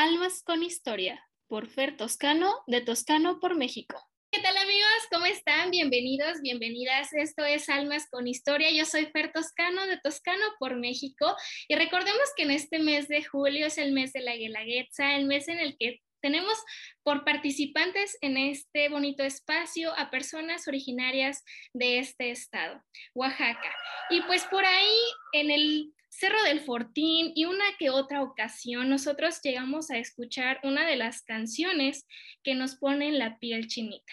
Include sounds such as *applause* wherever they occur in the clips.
Almas con Historia, por Fer Toscano, de Toscano por México. ¿Qué tal amigos? ¿Cómo están? Bienvenidos, bienvenidas. Esto es Almas con Historia. Yo soy Fer Toscano de Toscano por México y recordemos que en este mes de julio es el mes de la Guelaguetza, el mes en el que tenemos por participantes en este bonito espacio a personas originarias de este estado, Oaxaca. Y pues por ahí en el Cerro del Fortín y una que otra ocasión nosotros llegamos a escuchar una de las canciones que nos ponen la piel chinita.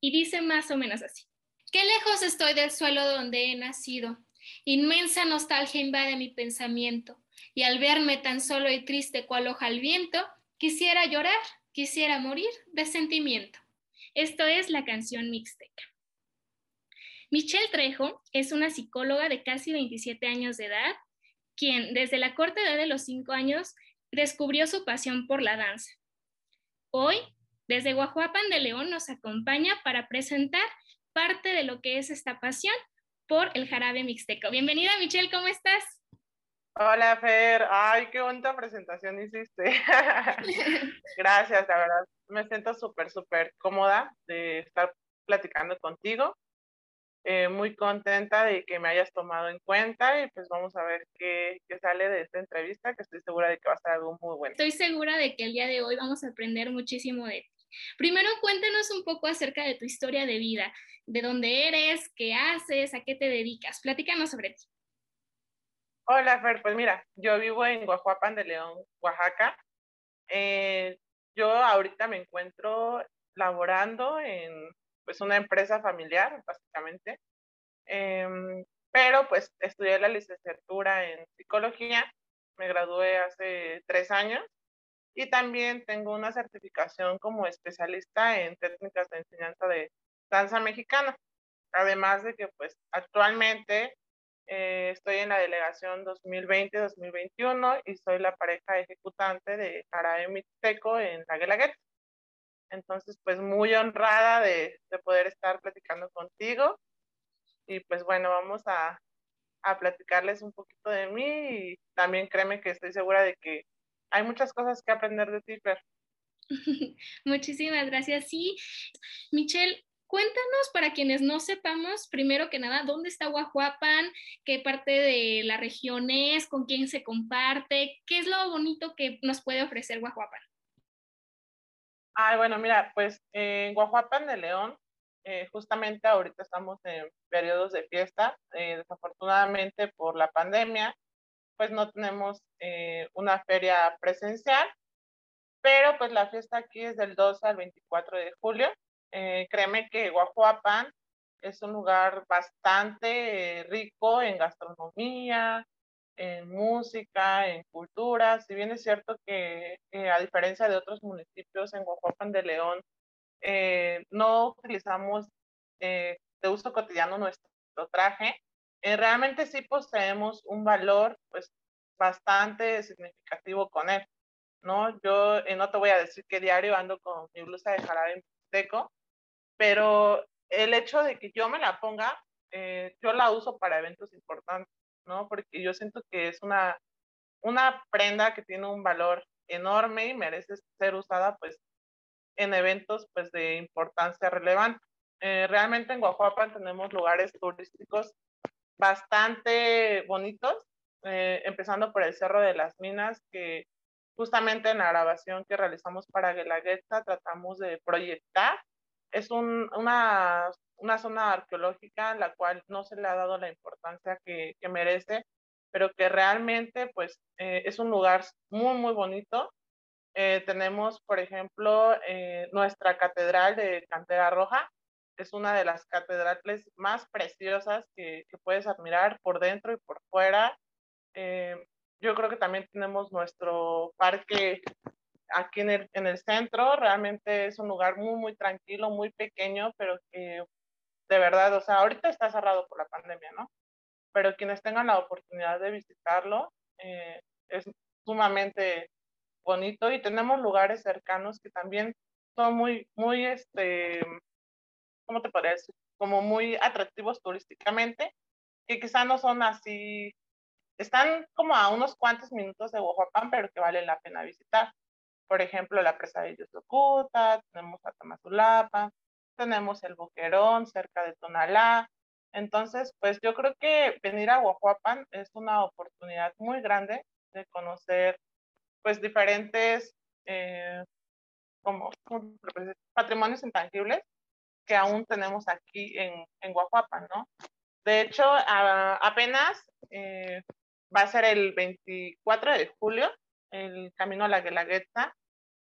Y dice más o menos así. Qué lejos estoy del suelo donde he nacido. Inmensa nostalgia invade mi pensamiento. Y al verme tan solo y triste cual hoja al viento, quisiera llorar, quisiera morir de sentimiento. Esto es la canción mixteca. Michelle Trejo es una psicóloga de casi 27 años de edad quien desde la corta edad de los cinco años descubrió su pasión por la danza. Hoy, desde Guajuapan de León, nos acompaña para presentar parte de lo que es esta pasión por el jarabe mixteco. Bienvenida, Michelle, ¿cómo estás? Hola, Fer. Ay, qué bonita presentación hiciste. *laughs* Gracias, la verdad. Me siento súper, súper cómoda de estar platicando contigo. Eh, muy contenta de que me hayas tomado en cuenta y pues vamos a ver qué, qué, sale de esta entrevista, que estoy segura de que va a ser algo muy bueno. Estoy segura de que el día de hoy vamos a aprender muchísimo de ti. Primero cuéntanos un poco acerca de tu historia de vida, de dónde eres, qué haces, a qué te dedicas. Platícanos sobre ti. Hola, Fer, pues mira, yo vivo en Guajuapan de León, Oaxaca. Eh, yo ahorita me encuentro laborando en pues una empresa familiar, básicamente. Em, pero pues estudié la licenciatura en psicología, me gradué hace tres años y también tengo una certificación como especialista en técnicas de enseñanza de danza mexicana. Además de que pues actualmente eh, estoy en la delegación 2020-2021 y soy la pareja ejecutante de Jarabe Mixteco en la Guelaguetza. Entonces, pues muy honrada de, poder estar platicando contigo. Y pues bueno, vamos a, a platicarles un poquito de mí y también créeme que estoy segura de que hay muchas cosas que aprender de ti, Fer. *laughs* Muchísimas gracias. Sí, Michelle, cuéntanos para quienes no sepamos, primero que nada, dónde está Guajuapan, qué parte de la región es, con quién se comparte, qué es lo bonito que nos puede ofrecer Guajuapan. Ay, bueno, mira, pues en Guajuapan de León, eh, justamente ahorita estamos en periodos de fiesta. Eh, desafortunadamente por la pandemia, pues no tenemos eh, una feria presencial, pero pues la fiesta aquí es del 12 al 24 de julio. créeme que Guajuapan es un lugar bastante rico en gastronomía, en música, en cultura. Si bien es cierto que a diferencia de otros municipios en Guajuapan de León, eh, no utilizamos eh, de uso cotidiano nuestro traje, eh, realmente sí poseemos un valor pues bastante significativo con él. ¿no? Yo no te voy a decir que diario ando con mi blusa de jarabe seco, pero el hecho de que yo me la ponga, yo la uso para eventos importantes. ¿No? Porque yo siento que es una, una prenda que tiene un valor enorme y merece ser usada pues en eventos pues de importancia relevante. Eh, realmente en Guajuapan tenemos lugares turísticos bastante bonitos, eh, empezando por el Cerro de las Minas, que justamente en la grabación que realizamos para Guelaguetza tratamos de proyectar. Es un, una una zona arqueológica en la cual no se le ha dado la importancia que, merece, pero que realmente pues eh, es un lugar muy, muy bonito. Eh, tenemos, por ejemplo, eh, nuestra catedral de Cantera Roja, es una de las catedrales más preciosas que, puedes admirar por dentro y por fuera. yo creo que también tenemos nuestro parque aquí en el, en el centro, realmente es un lugar muy, muy tranquilo, muy pequeño, pero que de verdad, o sea, ahorita está cerrado por la pandemia, ¿no? Pero quienes tengan la oportunidad de visitarlo, eh, es sumamente bonito y tenemos lugares cercanos que también son muy, muy, este, ¿cómo te parece? Como muy atractivos turísticamente, que quizá no son así, están como a unos cuantos minutos de Oaxaca, pero que vale la pena visitar. Por ejemplo, la presa de Yusucuta, tenemos Tamazulapa, tenemos el Boquerón cerca de Tonalá. Entonces, pues yo creo que venir a Guajuapan es una oportunidad muy grande de conocer pues diferentes eh, como, patrimonios intangibles que aún tenemos aquí en, en ¿no? De hecho, apenas eh, va a ser el 24 de julio, el Camino a la Guelaguetza,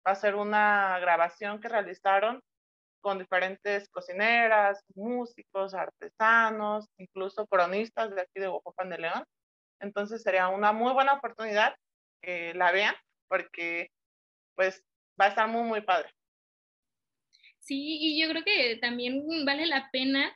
va a ser una grabación que realizaron con diferentes cocineras, músicos, artesanos, incluso cronistas de aquí de Guajuapan de León. Entonces sería una muy buena oportunidad que la vean porque pues va a estar muy, muy padre. Sí, y yo creo que también vale la pena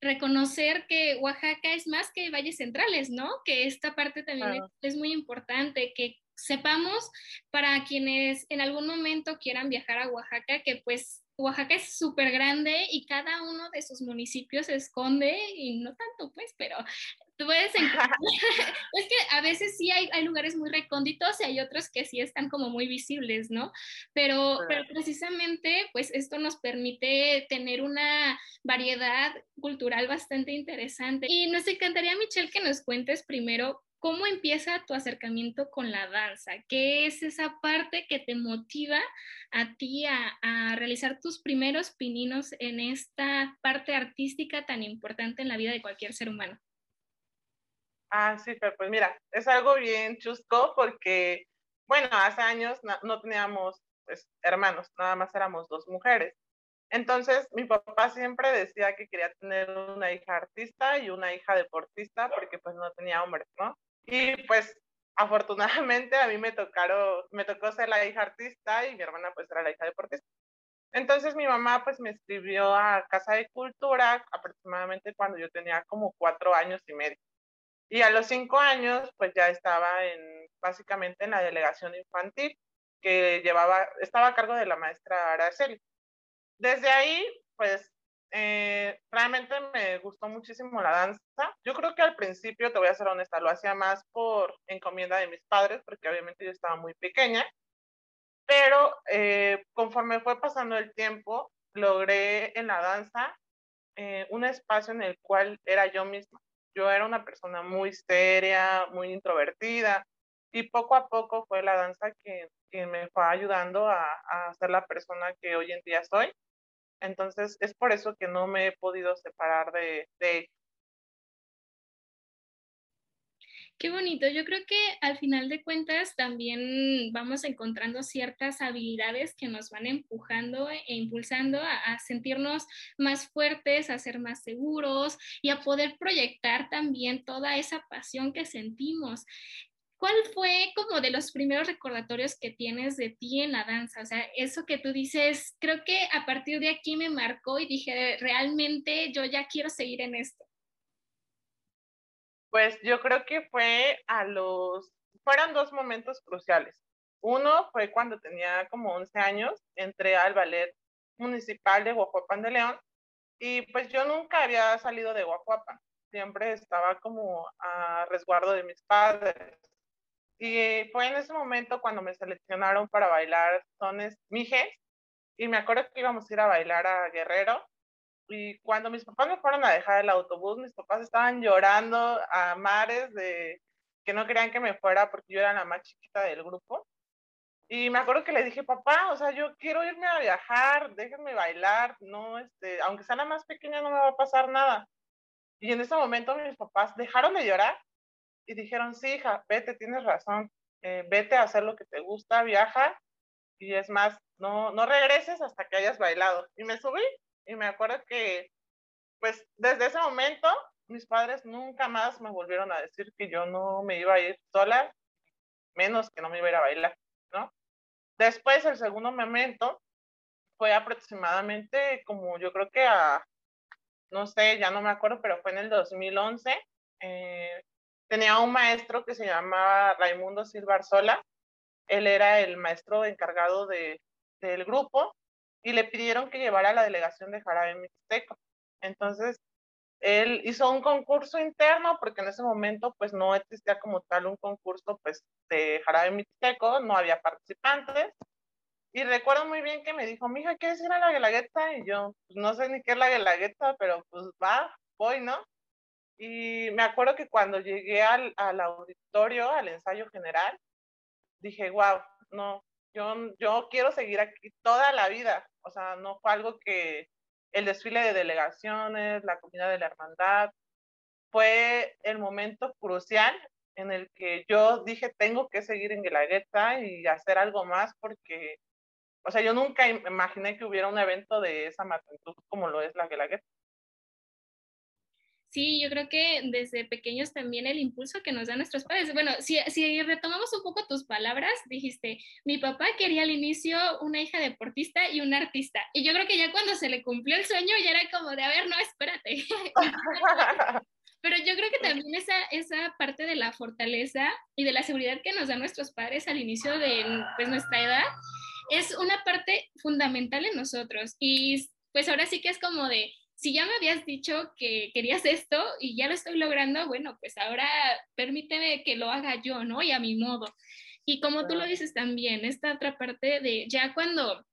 reconocer que Oaxaca es más que valles centrales, ¿no? Que esta parte también es, muy importante, que sepamos para quienes en algún momento quieran viajar a Oaxaca, que pues Oaxaca es súper grande y cada uno de sus municipios se esconde, y no tanto pues, pero tú puedes encontrar, *laughs* *laughs* es que a veces sí hay, hay, lugares muy recónditos y hay otros que sí están como muy visibles, ¿no? Pero, pero precisamente pues esto nos permite tener una variedad cultural bastante interesante. Y nos encantaría, Michelle, que nos cuentes primero ¿Cómo empieza tu acercamiento con la danza? ¿Qué es esa parte que te motiva a ti a, realizar tus primeros pininos en esta parte artística tan importante en la vida de cualquier ser humano? Ah, sí, pero pues mira, es algo bien chusco porque, bueno, hace años no, teníamos pues, hermanos, nada más éramos dos mujeres. Entonces, mi papá siempre decía que quería tener una hija artista y una hija deportista porque pues no tenía hombres, ¿no? Y pues afortunadamente a mí me tocaron, me tocó ser la hija artista y mi hermana pues era la hija deportista. Entonces mi mamá pues me escribió a Casa de Cultura aproximadamente cuando yo tenía como cuatro años y medio. Y a los cinco años pues ya estaba en, básicamente en la delegación infantil que llevaba, estaba a cargo de la maestra Araceli. Desde ahí pues eh, realmente me gustó muchísimo la danza. Yo creo que al principio, te voy a ser honesta, lo hacía más por encomienda de mis padres, porque obviamente yo estaba muy pequeña. Pero eh, conforme fue pasando el tiempo, logré en la danza eh, un espacio en el cual era yo misma. Yo era una persona muy seria, muy introvertida, y poco a poco fue la danza que, que me fue ayudando a, a ser la persona que hoy en día soy entonces, es por eso que no me he podido separar de, de Qué bonito. Yo creo que al final de cuentas también vamos encontrando ciertas habilidades que nos van empujando e impulsando a, a, sentirnos más fuertes, a ser más seguros y a poder proyectar también toda esa pasión que sentimos. ¿Cuál fue como de los primeros recordatorios que tienes de ti en la danza? O sea, eso que tú dices, creo que a partir de aquí me marcó y dije, realmente yo ya quiero seguir en esto. Pues yo creo que fue a los, fueron dos momentos cruciales. Uno fue cuando tenía como 11 años, entré al ballet municipal de Guajuapan de León y pues yo nunca había salido de Guajuapan, siempre estaba como a resguardo de mis padres y fue en ese momento cuando me seleccionaron para bailar sones mijes. Y me acuerdo que íbamos a ir a bailar a Guerrero. Y cuando mis papás me fueron a dejar el autobús, mis papás estaban llorando a mares de que no querían que me fuera porque yo era la más chiquita del grupo. Y me acuerdo que le dije, papá, o sea, yo quiero irme a viajar, déjenme bailar, no, este, aunque sea la más pequeña no me va a pasar nada. Y en ese momento mis papás dejaron de llorar y dijeron, sí, hija, vete, tienes razón, eh, vete a hacer lo que te gusta, viaja y es más, no, no regreses hasta que hayas bailado. Y me subí y me acuerdo que, pues, desde ese momento, mis padres nunca más me volvieron a decir que yo no me iba a ir sola, menos que no me iba a ir a bailar, ¿no? Después, el segundo momento fue aproximadamente como yo creo que a, no sé, ya no me acuerdo, pero fue en el 2011. Eh, tenía un maestro que se llamaba Raimundo Silva Arzola. Él era el maestro encargado de, del grupo y le pidieron que llevara la delegación de Jarabe Mixteco. Entonces, él hizo un concurso interno porque en ese momento pues no existía como tal un concurso pues de Jarabe Mixteco, no había participantes Y recuerdo muy bien que me dijo, mija, ¿quieres ir a la Guelaguetza? Y yo, pues no sé ni qué es la Guelaguetza, pero pues va, voy, ¿no? Y me acuerdo que cuando llegué al, al auditorio, al ensayo general, dije, wow, no, yo, yo quiero seguir aquí toda la vida. O sea, no fue algo que el desfile de delegaciones, la comida de la hermandad, fue el momento crucial en el que yo dije, tengo que seguir en Guelaguetza y hacer algo más porque o sea, yo nunca imaginé que hubiera un evento de esa magnitud como lo es la Guelaguetza. Sí, yo creo que desde pequeños también el impulso que nos dan nuestros padres. Bueno, si, si retomamos un poco tus palabras, dijiste, mi papá quería al inicio una hija deportista y un artista. Y yo creo que ya cuando se le cumplió el sueño ya era como de, a ver, no, espérate. *laughs* Pero yo creo que también esa, esa parte de la fortaleza y de la seguridad que nos dan nuestros padres al inicio de pues, nuestra edad es una parte fundamental en nosotros. Y pues ahora sí que es como de, si ya me habías dicho que querías esto y ya lo estoy logrando, bueno, pues ahora permíteme que lo haga yo, ¿no? Y a mi modo. Y como tú lo dices también, esta otra parte de ya cuando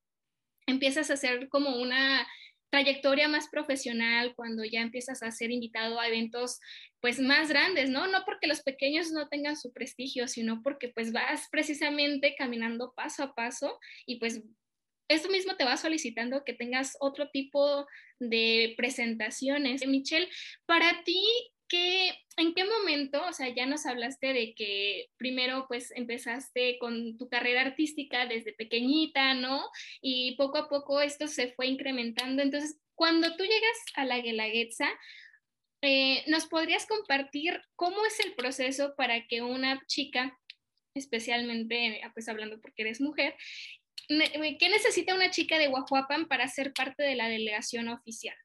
empiezas a hacer como una trayectoria más profesional, cuando ya empiezas a ser invitado a eventos pues más grandes, ¿no? No porque los pequeños no tengan su prestigio, sino porque pues vas precisamente caminando paso a paso y pues esto mismo te va solicitando que tengas otro tipo de presentaciones. Michelle, para ti, ¿qué, ¿en qué momento, o sea, ya nos hablaste de que primero pues empezaste con tu carrera artística desde pequeñita, ¿no? Y poco a poco esto se fue incrementando. Entonces, cuando tú llegas a la Guelaguetza, eh, ¿nos podrías compartir cómo es el proceso para que una chica, especialmente, pues hablando porque eres mujer, ¿qué necesita una chica de Guajuapan para ser parte de la delegación oficial?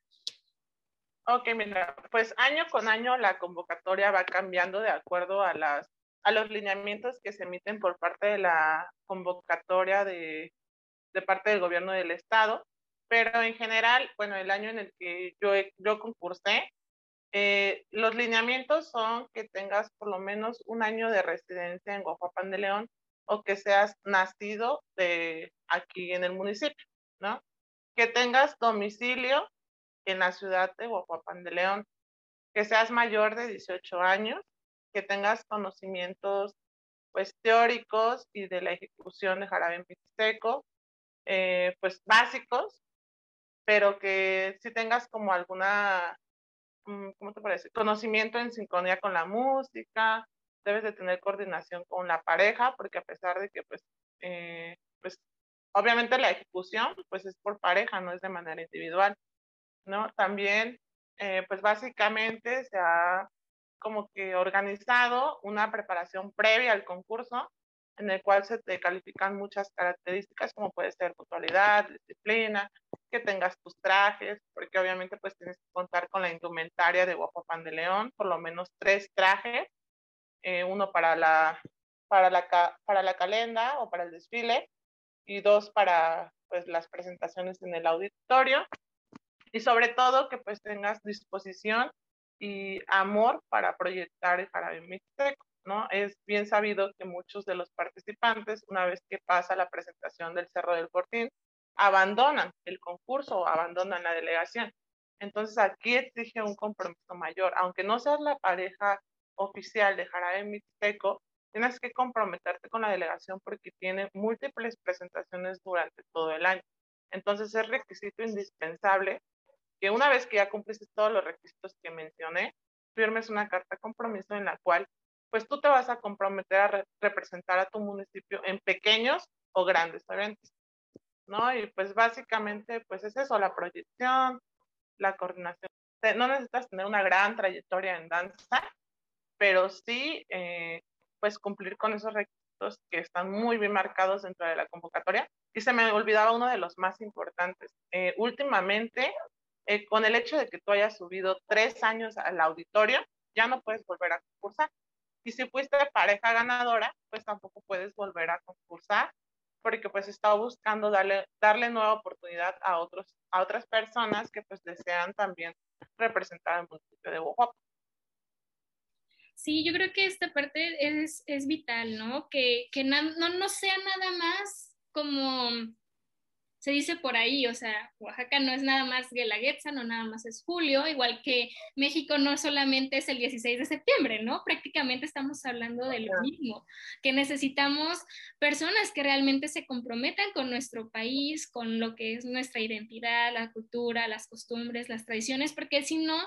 Ok, mira, pues año con año la convocatoria va cambiando de acuerdo a, las, a los lineamientos que se emiten por parte de la convocatoria de, de parte del gobierno del estado, pero en general, bueno, el año en el que yo, yo concursé, eh, los lineamientos son que tengas por lo menos un año de residencia en Guajuapan de León o que seas nacido de aquí en el municipio, ¿no? Que tengas domicilio en la ciudad de Guajuapan de León, que seas mayor de 18 años, que tengas conocimientos pues teóricos y de la ejecución de jarabe mixteco, eh, pues básicos, pero que si tengas como alguna, mm, ¿cómo te parece? Conocimiento en sincronía con la música, debes de tener coordinación con la pareja, porque a pesar de que pues, eh, pues obviamente la ejecución pues es por pareja, no es de manera individual. ¿no? También, eh, pues básicamente se ha como que organizado una preparación previa al concurso en el cual se te califican muchas características como puede ser puntualidad, disciplina, que tengas tus trajes, porque obviamente pues tienes que contar con la indumentaria de Guapopan de León, por lo menos tres trajes, eh, uno para la, para, la, para la calenda o para el desfile y dos para pues las presentaciones en el auditorio y sobre todo que pues tengas disposición y amor para proyectar el jarabe mixteco, ¿no? Es bien sabido que muchos de los participantes, una vez que pasa la presentación del Cerro del Fortín, abandonan el concurso o abandonan la delegación. Entonces aquí exige un compromiso mayor. Aunque no seas la pareja oficial de jarabe mixteco, tienes que comprometerte con la delegación porque tiene múltiples presentaciones durante todo el año. Entonces es requisito indispensable que una vez que ya cumpliste todos los requisitos que mencioné, firmes una carta compromiso en la cual pues tú te vas a comprometer a representar a tu municipio en pequeños o grandes eventos, ¿no? Y pues básicamente pues es eso, la proyección, la coordinación. No necesitas tener una gran trayectoria en danza, pero sí eh, pues cumplir con esos requisitos que están muy bien marcados dentro de la convocatoria. Y se me olvidaba uno de los más importantes. Eh, últimamente eh, con el hecho de que tú hayas subido tres años al auditorio, ya no puedes volver a concursar. Y si fuiste pareja ganadora, pues tampoco puedes volver a concursar, porque pues está buscando darle, darle nueva oportunidad a, otros, a otras personas que pues desean también representar el municipio de Oaxaca. Sí, yo creo que esta parte es, es vital, ¿no? Que, que no, no sea nada más como se dice por ahí, o sea, Oaxaca no es nada más Guelaguetza, no nada más es julio, igual que México no solamente es el 16 de septiembre, ¿no? Prácticamente estamos hablando de lo mismo, que necesitamos personas que realmente se comprometan con nuestro país, con lo que es nuestra identidad, la cultura, las costumbres, las tradiciones, porque si no,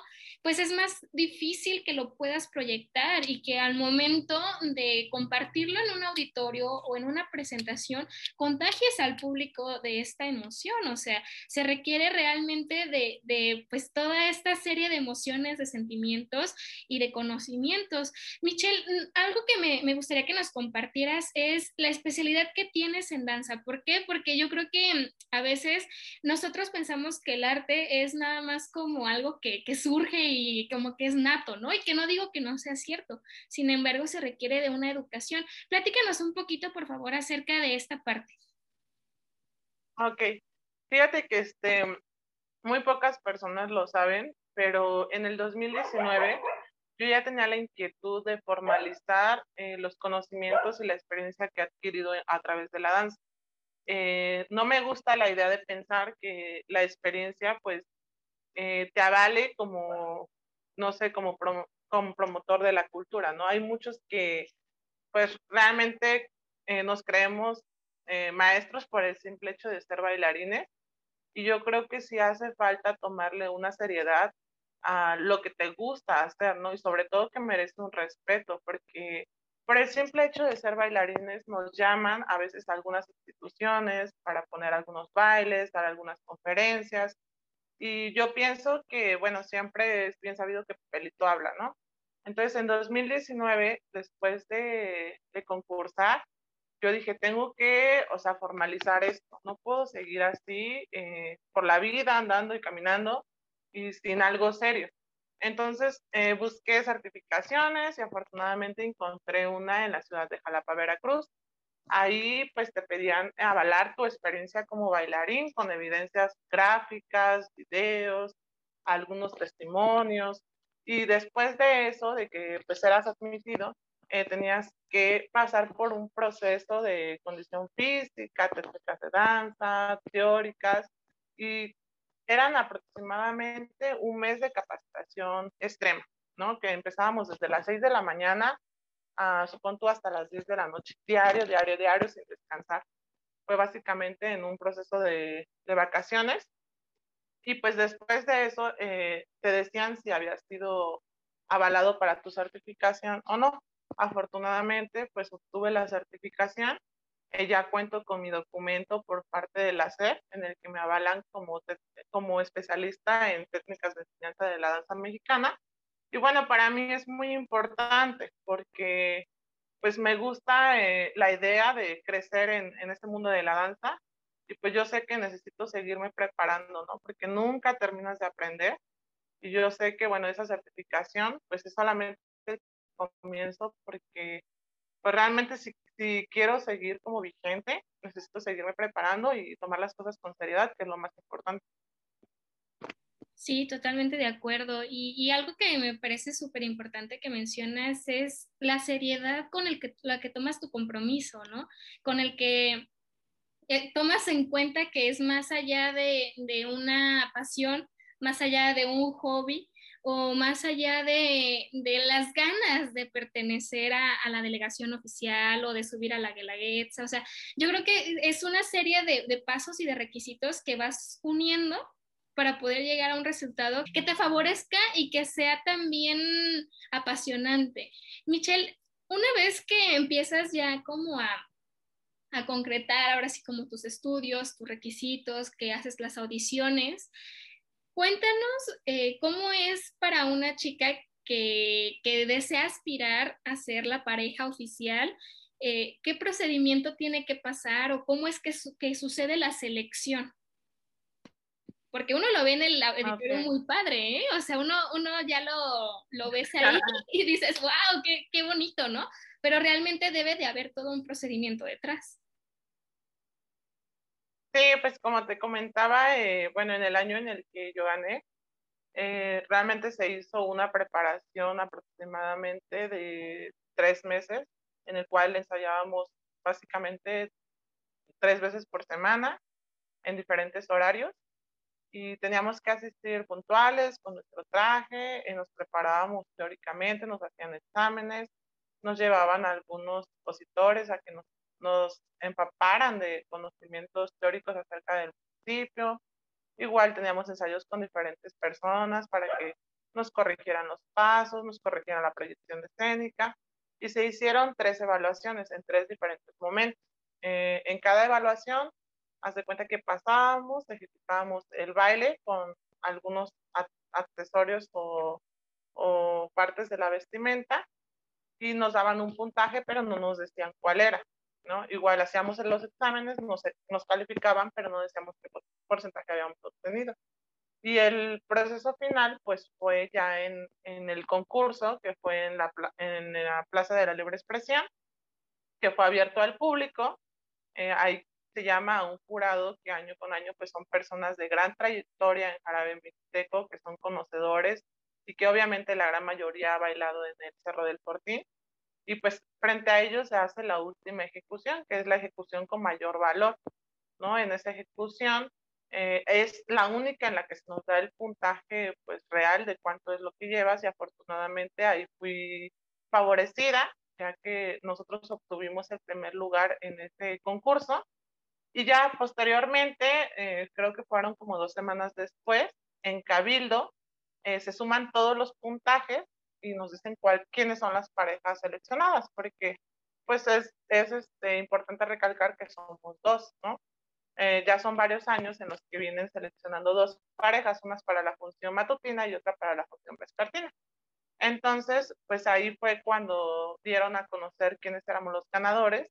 pues es más difícil que lo puedas proyectar y que al momento de compartirlo en un auditorio o en una presentación, contagies al público de esta emoción, o sea, se requiere realmente de, de pues toda esta serie de emociones, de sentimientos y de conocimientos. Michelle, algo que me, me gustaría que nos compartieras es la especialidad que tienes en danza. ¿Por qué? Porque yo creo que a veces nosotros pensamos que el arte es nada más como algo que, que surge y como que es nato, ¿no? Y que no digo que no sea cierto, sin embargo se requiere de una educación. Platícanos un poquito, por favor, acerca de esta parte. Ok, fíjate que este, muy pocas personas lo saben, pero en el 2019 yo ya tenía la inquietud de formalizar eh, los conocimientos y la experiencia que he adquirido a través de la danza. Eh, no me gusta la idea de pensar que la experiencia pues eh, te avale como, no sé, como, como promotor de la cultura, ¿no? Hay muchos que pues realmente nos creemos maestros por el simple hecho de ser bailarines y yo creo que sí hace falta tomarle una seriedad a lo que te gusta hacer, ¿no? Y sobre todo que merece un respeto, porque por el simple hecho de ser bailarines nos llaman a veces a algunas instituciones para poner algunos bailes, dar algunas conferencias. Y yo pienso que, bueno, siempre es bien sabido que Pelito habla, ¿no? Entonces, en 2019, después de, de concursar, yo dije, tengo que, o sea, formalizar esto, no puedo seguir así eh, por la vida, andando y caminando y sin algo serio. Entonces eh, busqué certificaciones y afortunadamente encontré una en la ciudad de Jalapa, Veracruz. Ahí pues te pedían avalar tu experiencia como bailarín con evidencias gráficas, videos, algunos testimonios. Y después de eso, de que pues eras admitido, eh, tenías que pasar por un proceso de condición física, técnicas de danza, teóricas, y eran aproximadamente un mes de capacitación extrema, ¿no? Que empezábamos desde las 6 de la mañana a, supongo, hasta las 10 de la noche, diario, diario, diario, sin descansar. Fue básicamente en un proceso de, de vacaciones. Y pues después de eso, eh, te decían si habías sido avalado para tu certificación o no. Afortunadamente, pues obtuve la certificación. Eh, ya cuento con mi documento por parte de la SEP, en el que me avalan como, como especialista en técnicas de enseñanza de la danza mexicana. Y bueno, para mí es muy importante porque pues me gusta eh, la idea de crecer en, en este mundo de la danza y pues yo sé que necesito seguirme preparando, ¿no? Porque nunca terminas de aprender y yo sé que, bueno, esa certificación pues es solamente comienzo porque pues realmente si, si quiero seguir como vigente, necesito seguirme preparando y tomar las cosas con seriedad, que es lo más importante. Sí, totalmente de acuerdo. Y, y algo que me parece súper importante que mencionas es la seriedad con el que, la que tomas tu compromiso, ¿no? Con el que eh, tomas en cuenta que es más allá de, de una pasión, más allá de un hobby, o más allá de, las ganas de pertenecer a, la delegación oficial o de subir a la Guelaguetza. O sea, yo creo que es una serie de, de pasos y de requisitos que vas uniendo para poder llegar a un resultado que te favorezca y que sea también apasionante. Michelle, una vez que empiezas ya como a, a concretar ahora sí como tus estudios, tus requisitos, que haces las audiciones, Cuéntanos eh, cómo es para una chica que, desea aspirar a ser la pareja oficial, eh, qué procedimiento tiene que pasar o cómo es que, que sucede la selección. Porque uno lo ve en el auditorio muy padre, ¿eh? O sea, uno, uno ya lo, lo ves *laughs* ahí y dices, wow, qué, qué bonito, ¿no? Pero realmente debe de haber todo un procedimiento detrás. Sí, pues como te comentaba, eh, bueno, en el año en el que yo gané, eh, realmente se hizo una preparación aproximadamente de tres meses, en el cual ensayábamos básicamente tres veces por semana. en diferentes horarios y teníamos que asistir puntuales con nuestro traje, y nos preparábamos teóricamente, nos hacían exámenes, nos llevaban algunos expositores a que nos, nos empaparan de conocimientos teóricos acerca del municipio. Igual teníamos ensayos con diferentes personas para que nos corrigieran los pasos, nos corrigieran la proyección escénica y se hicieron tres evaluaciones en tres diferentes momentos. Eh, en cada evaluación haz de cuenta que pasábamos, ejecutábamos el baile con algunos accesorios o, o, partes de la vestimenta y nos daban un puntaje, pero no nos decían cuál era, ¿no? Igual hacíamos los exámenes, nos, nos calificaban, pero no decíamos qué porcentaje habíamos obtenido. Y el proceso final, pues fue ya en, en el concurso, que fue en la, en la Plaza de la Libre Expresión, que fue abierto al público. Eh, hay se llama a un jurado que año con año pues son personas de gran trayectoria en jarabe mixteco, que son conocedores y que obviamente la gran mayoría ha bailado en el Cerro del Fortín. Y pues frente a ellos se hace la última ejecución, que es la ejecución con mayor valor, ¿no? En esa ejecución eh, es la única en la que se nos da el puntaje pues real de cuánto es lo que llevas y afortunadamente ahí fui favorecida ya que nosotros obtuvimos el primer lugar en este concurso y ya posteriormente, eh, creo que fueron como dos semanas después, en Cabildo, eh, se suman todos los puntajes y nos dicen cuál, quiénes son las parejas seleccionadas, porque pues es, es este, importante recalcar que somos dos, ¿no? Eh, ya son varios años en los que vienen seleccionando dos parejas, unas para la función matutina y otra para la función vespertina. Entonces, pues ahí fue cuando dieron a conocer quiénes éramos los ganadores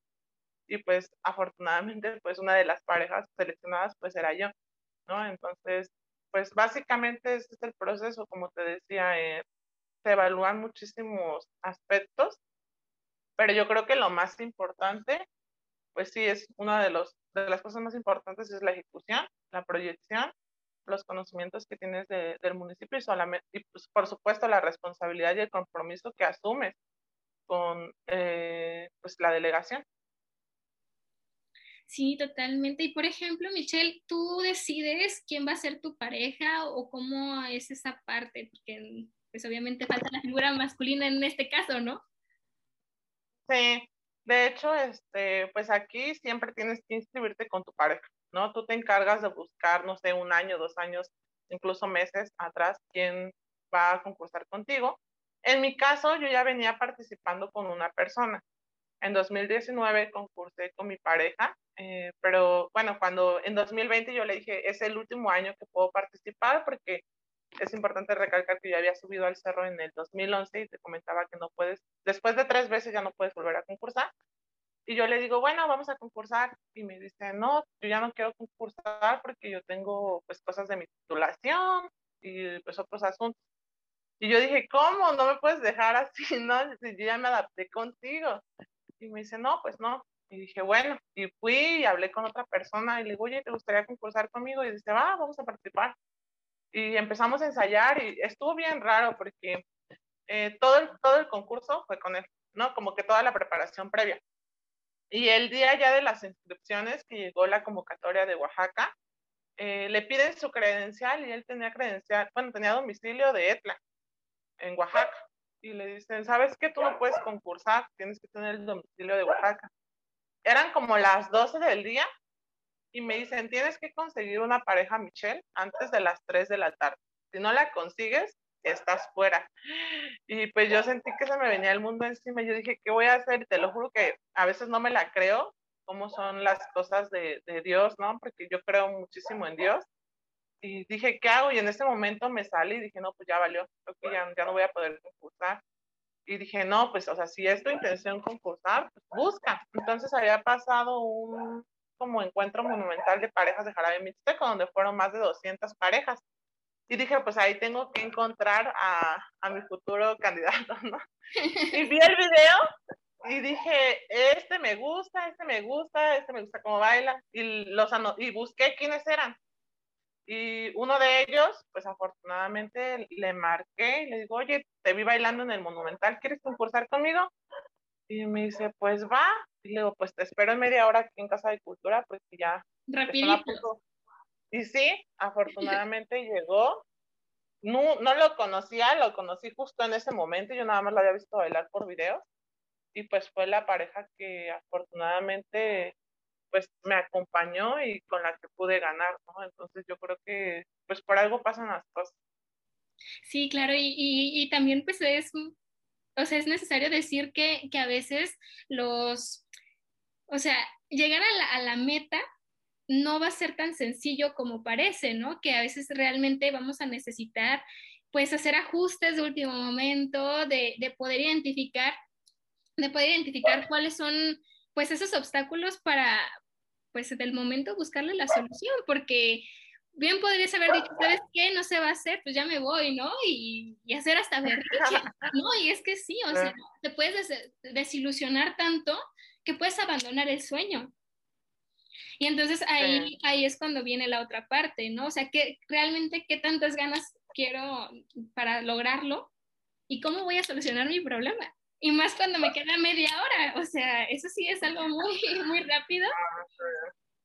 y pues afortunadamente pues una de las parejas seleccionadas pues era yo, ¿no? Entonces, pues básicamente este es el proceso, como te decía, eh, se evalúan muchísimos aspectos, pero yo creo que lo más importante, pues sí, es una de, los, de las cosas más importantes es la ejecución, la proyección, los conocimientos que tienes del municipio y, solamente, pues, por supuesto la responsabilidad y el compromiso que asumes con eh, pues, la delegación. Sí, totalmente. Y por ejemplo, Michelle, ¿tú decides quién va a ser tu pareja o cómo es esa parte? Porque pues obviamente falta la figura masculina en este caso, ¿no? Sí, de hecho, este, pues aquí siempre tienes que inscribirte con tu pareja, ¿no? Tú te encargas de buscar, no sé, un año, dos años, incluso meses atrás, quién va a concursar contigo. En mi caso, yo ya venía participando con una persona. En 2019 concursé con mi pareja eh, pero bueno, cuando en 2020 yo le dije, es el último año que puedo participar porque es importante recalcar que yo había subido al cerro en el 2011 y te comentaba que no puedes, después de tres veces ya no puedes volver a concursar. Y yo le digo, bueno, vamos a concursar. Y me dice, no, yo ya no quiero concursar porque yo tengo pues cosas de mi titulación y pues otros asuntos. Y yo dije, ¿cómo? No me puedes dejar así, *laughs* ¿no? Yo ya me adapté contigo. Y me dice, no, pues no, y dije, bueno, y fui y hablé con otra persona y le digo, oye, ¿te gustaría concursar conmigo? Y dice, va, vamos a participar. Y empezamos a ensayar y estuvo bien raro porque eh, todo, el, todo el concurso fue con él, ¿no? Como que toda la preparación previa. Y el día ya de las inscripciones que llegó la convocatoria de Oaxaca, eh, le piden su credencial y él tenía credencial, bueno, tenía domicilio de Etla, en Oaxaca. Y le dicen, ¿sabes qué? Tú no puedes concursar, tienes que tener el domicilio de Oaxaca eran como las 12 del día y me dicen, tienes que conseguir una pareja, Michelle, antes de las 3 de la tarde. Si no la consigues, estás fuera. Y pues yo sentí que se me venía el mundo encima. Yo dije, ¿qué voy a hacer? Y te lo juro que a veces no me la creo, cómo son las cosas de, de Dios, ¿no? Porque yo creo muchísimo en Dios. Y dije, ¿qué hago? Y en ese momento me salí y dije, no, pues ya valió, creo que ya, ya no voy a poder concursar y dije, no, pues, o sea, si es tu intención concursar, pues busca. Entonces había pasado un como encuentro monumental de parejas de Jarabe Mixteco, donde fueron más de 200 parejas. Y dije, pues ahí tengo que encontrar a, a mi futuro *laughs* candidato, ¿no? Y vi el video y dije, este me gusta, este me gusta, este me gusta cómo baila. Y, los y busqué quiénes eran. Y uno de ellos, pues afortunadamente le marqué y le digo, oye, te vi bailando en el Monumental, ¿quieres concursar conmigo? Y me dice, pues va. Y le digo, pues te espero en media hora aquí en Casa de Cultura, pues ya. Rapidito. Y sí, *laughs* afortunadamente llegó. No, no lo conocía, lo conocí justo en ese momento, yo nada más lo había visto bailar por videos y pues fue la pareja que afortunadamente pues me acompañó y con la que pude ganar, ¿no? Entonces yo creo que pues por algo pasan las cosas. Sí, claro, y, y, y también pues es, o sea, es necesario decir que, que a veces los, o sea, llegar a la, a la meta no va a ser tan sencillo como parece, ¿no? Que a veces realmente vamos a necesitar pues hacer ajustes de último momento, de, de poder identificar, de poder identificar cuáles son pues esos obstáculos para pues del momento buscarle la solución, porque bien podrías haber dicho, ¿sabes qué? No se va a hacer, pues ya me voy, ¿no? Y, y hacer hasta berrinche, *laughs* ¿no? Y es que sí, o sea, te puedes des desilusionar tanto que puedes abandonar el sueño. Y entonces ahí, ahí es cuando viene la otra parte, ¿no? O sea, que realmente qué tantas ganas quiero para lograrlo y cómo voy a solucionar mi problema. Y más cuando me queda media hora, o sea, eso sí es algo muy, muy rápido.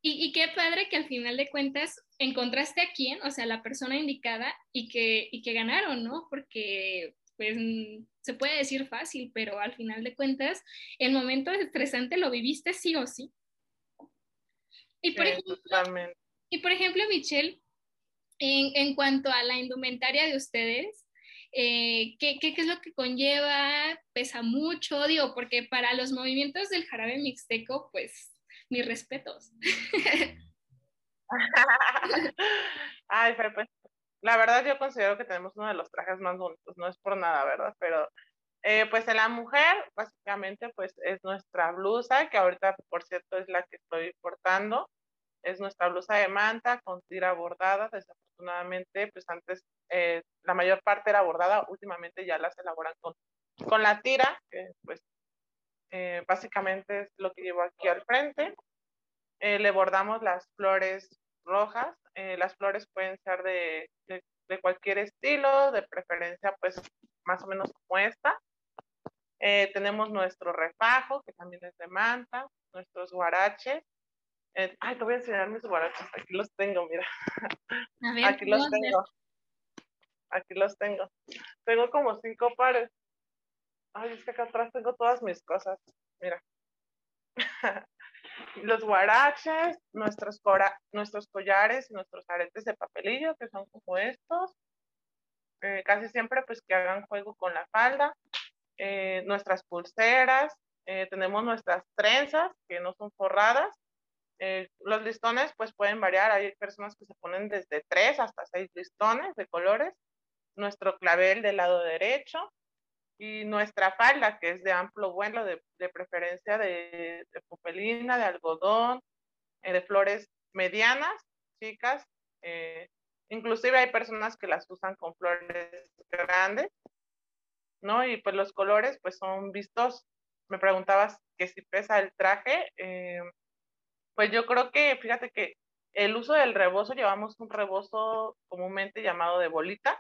Y, y, qué padre que al final de cuentas encontraste a quién, o sea, la persona indicada y que, y que ganaron, ¿no? Porque pues se puede decir fácil, pero al final de cuentas el momento estresante lo viviste sí o sí. Y por, ejemplo, y por ejemplo, Michelle, en, en, cuanto a la indumentaria de ustedes, eh, ¿qué, ¿qué, es lo que conlleva? ¿Pesa mucho? Digo, porque para los movimientos del jarabe mixteco, pues, mis respetos. *laughs* Ay, pues, la verdad yo considero que tenemos uno de los trajes más bonitos, no es por nada, ¿verdad? Pero eh, pues en la mujer, básicamente, pues es nuestra blusa, que ahorita, por cierto, es la que estoy portando. Es nuestra blusa de manta con tira bordada. Desafortunadamente, pues antes eh, la mayor parte era bordada, últimamente ya las elaboran con, con la tira, que pues eh, básicamente es lo que llevo aquí al frente. le bordamos las flores rojas. las flores pueden ser de, de, de cualquier estilo, de preferencia pues más o menos como esta. Eh, tenemos nuestro refajo, que también es de manta, nuestros guaraches. Eh, ay, te voy a enseñar mis guaraches. Aquí los tengo, mira. Aquí los tengo. Aquí los tengo. Tengo como cinco pares. Ay, es que acá atrás tengo todas mis cosas. Mira. *laughs* los guaraches, nuestros, nuestros collares nuestros aretes de papelillo, que son como estos. Eh, casi siempre pues que hagan juego con la falda. Eh, nuestras pulseras, eh, tenemos nuestras trenzas que no son forradas. Los listones pues pueden variar, hay personas que se ponen desde tres hasta seis listones de colores. Nuestro clavel del lado derecho y nuestra falda que es de amplio vuelo, de, de preferencia de, de, de algodón, de flores medianas, chicas. inclusive hay personas que las usan con flores grandes ¿no? Y pues los colores pues son vistos. Me preguntabas que si pesa el traje, eh, pues yo creo que, fíjate que el uso del rebozo, llevamos un rebozo comúnmente llamado de bolita.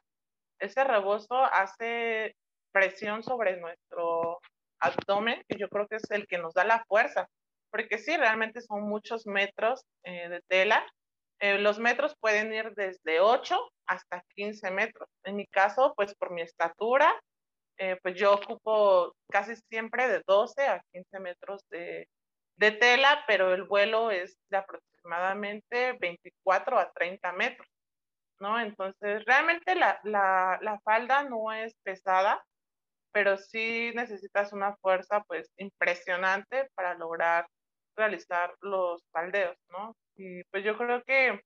Ese rebozo hace presión sobre nuestro abdomen, y yo creo que es el que nos da la fuerza, porque sí, realmente son muchos metros eh, de tela. Eh, los metros pueden ir desde 8 hasta 15 metros. En mi caso, pues por mi estatura eh, pues yo ocupo casi siempre de 12 a 15 metros de, de, tela, pero el vuelo es de aproximadamente 24 a 30 metros, ¿no? Entonces, realmente la, la, la falda no es pesada, pero sí necesitas una fuerza pues impresionante para lograr realizar los faldeos, ¿no? Y pues yo creo que,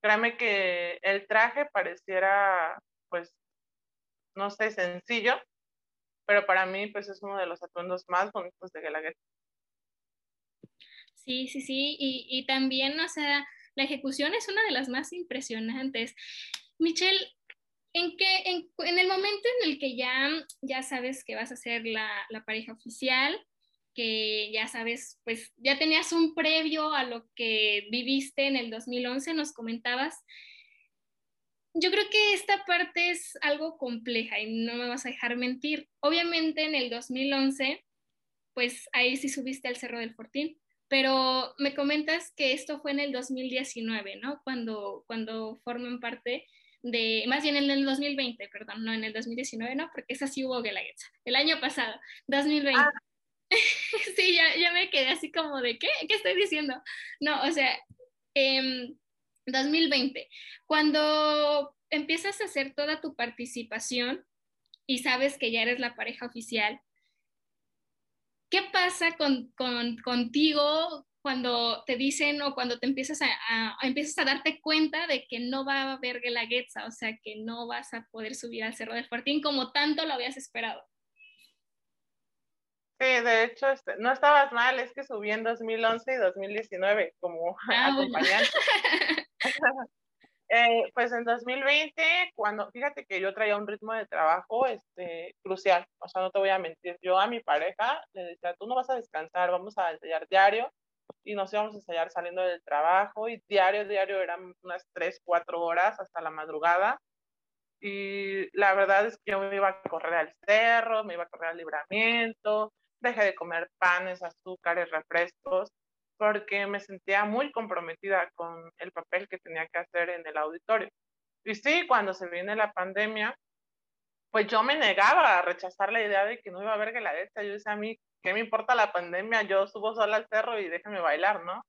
créame que el traje pareciera pues no sé, sencillo, pero para mí pues es uno de los atuendos más bonitos de Gallagher. Sí, sí, sí, y, y también, o sea, la ejecución es una de las más impresionantes. Michelle, ¿en, qué, en, en, el momento en el que ya, ya sabes que vas a ser la, la pareja oficial, que ya sabes, pues ya tenías un previo a lo que viviste en el 2011, nos comentabas, yo creo que esta parte es algo compleja y no me vas a dejar mentir. Obviamente en el 2011, pues ahí sí subiste al Cerro del Fortín, pero me comentas que esto fue en el 2019, ¿no? Cuando, cuando forman parte de, más bien en el 2020, perdón, no en el 2019, no, porque esa sí hubo Guelaguetza, el año pasado, 2020. Ah. *laughs* sí, ya, ya, me quedé así como de, ¿qué? ¿Qué estoy diciendo? No, o sea, eh, 2020, cuando empiezas a hacer toda tu participación y sabes que ya eres la pareja oficial, ¿qué pasa con, con, contigo cuando te dicen o cuando te empiezas a, empiezas a darte cuenta de que no va a haber Guelaguetza, o sea, que no vas a poder subir al Cerro del Fortín como tanto lo habías esperado? Sí, de hecho, este, no estabas mal, es que subí en 2011 y 2019 como *laughs* ah, acompañante. *laughs* Eh, pues en 2020, cuando, fíjate que yo traía un ritmo de trabajo este, crucial, o sea, no te voy a mentir, yo a mi pareja le decía, tú no vas a descansar, vamos a ensayar diario, y nos íbamos a ensayar saliendo del trabajo, y diario, diario eran unas 3, 4 horas hasta la madrugada, y la verdad es que yo me iba a correr al cerro, me iba a correr al libramiento, dejé de comer panes, azúcares, refrescos, porque me sentía muy comprometida con el papel que tenía que hacer en el auditorio. Y sí, cuando se viene la pandemia, pues yo me negaba a rechazar la idea de que no iba a haber Guelaguetza. Yo decía a mí, ¿qué me importa la pandemia? Yo subo sola al cerro y déjame bailar, ¿no?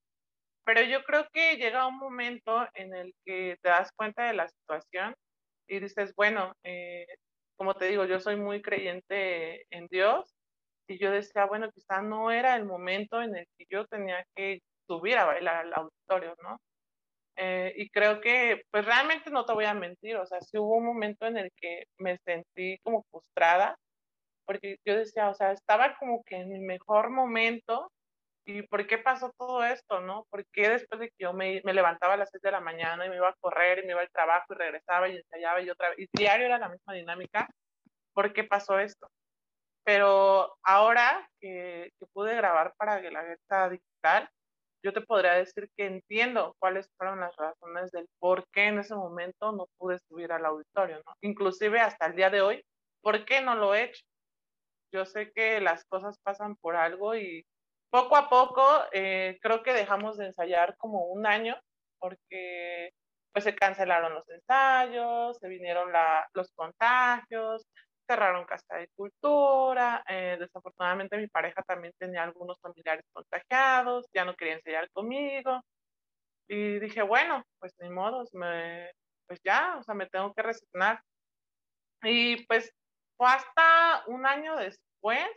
Pero yo creo que llega un momento en el que te das cuenta de la situación y dices, bueno, eh, como te digo, yo soy muy creyente en Dios y yo decía, bueno, quizá no era el momento en el que yo tenía que subir a bailar al auditorio, ¿no? Eh, y creo que, pues realmente no te voy a mentir, o sea, sí hubo un momento en el que me sentí como frustrada, porque yo decía, o sea, estaba como que en mi mejor momento, ¿y por qué pasó todo esto, no? ¿Por qué después de que yo me, me levantaba a las 6 de la mañana y me iba a correr y me iba al trabajo y regresaba y ensayaba y otra vez, y diario era la misma dinámica, ¿por qué pasó esto? Pero ahora que, pude grabar para Guelaguetza Digital, yo te podría decir que entiendo cuáles fueron las razones del por qué en ese momento no pude subir al auditorio, ¿no? Inclusive hasta el día de hoy, ¿por qué no lo he hecho? Yo sé que las cosas pasan por algo y poco a poco eh, creo que dejamos de ensayar como un año porque pues se cancelaron los ensayos, se vinieron los contagios, cerraron Casa de Cultura, eh, desafortunadamente mi pareja también tenía algunos familiares contagiados, ya no quería ensayar conmigo, y dije, bueno, pues ni modo, me, pues ya, o sea, me tengo que resignar. Y pues fue hasta un año después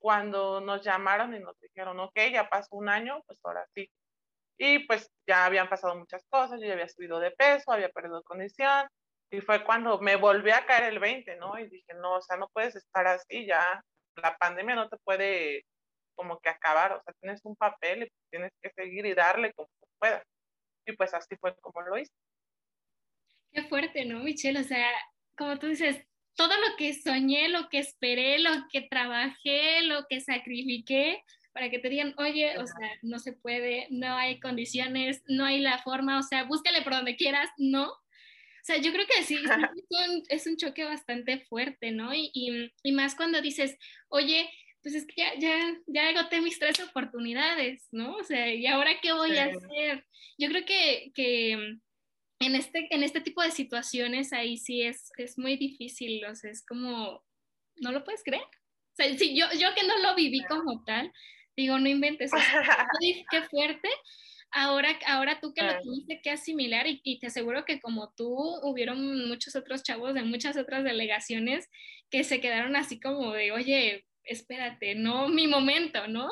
cuando nos llamaron y nos dijeron, ok, ya pasó un año, pues ahora sí. Y pues ya habían pasado muchas cosas, yo ya había subido de peso, había perdido condición, y fue cuando me volví a caer el 20, ¿no? Y dije, no, o sea, no puedes estar así, ya la pandemia no te puede como que acabar, o sea, tienes un papel y tienes que seguir y darle como puedas. Y pues así fue como lo hice. Qué fuerte, ¿no, Michelle? O sea, como tú dices, todo lo que soñé, lo que esperé, lo que trabajé, lo que sacrifiqué, para que te digan, oye, o sea, no se puede, no hay condiciones, no hay la forma, o sea, búscale por donde quieras, no, sea, yo creo que sí, *laughs* es un, choque bastante fuerte, ¿no? Y, y, más cuando dices, oye, pues es que ya, ya, ya agoté mis tres oportunidades, ¿no? O sea, ¿y ahora qué voy a hacer? Yo creo que, que en, este, en este tipo de situaciones ahí sí es, es muy difícil, o sea, es como, no lo puedes creer. O sea, si yo, yo que no lo viví como tal, digo, no inventes, o sea, qué *laughs* fuerte, ahora, ahora tú que lo tuviste que asimilar y, y, te aseguro que como tú hubieron muchos otros chavos de muchas otras delegaciones que se quedaron así como de, oye, espérate, no mi momento, ¿no?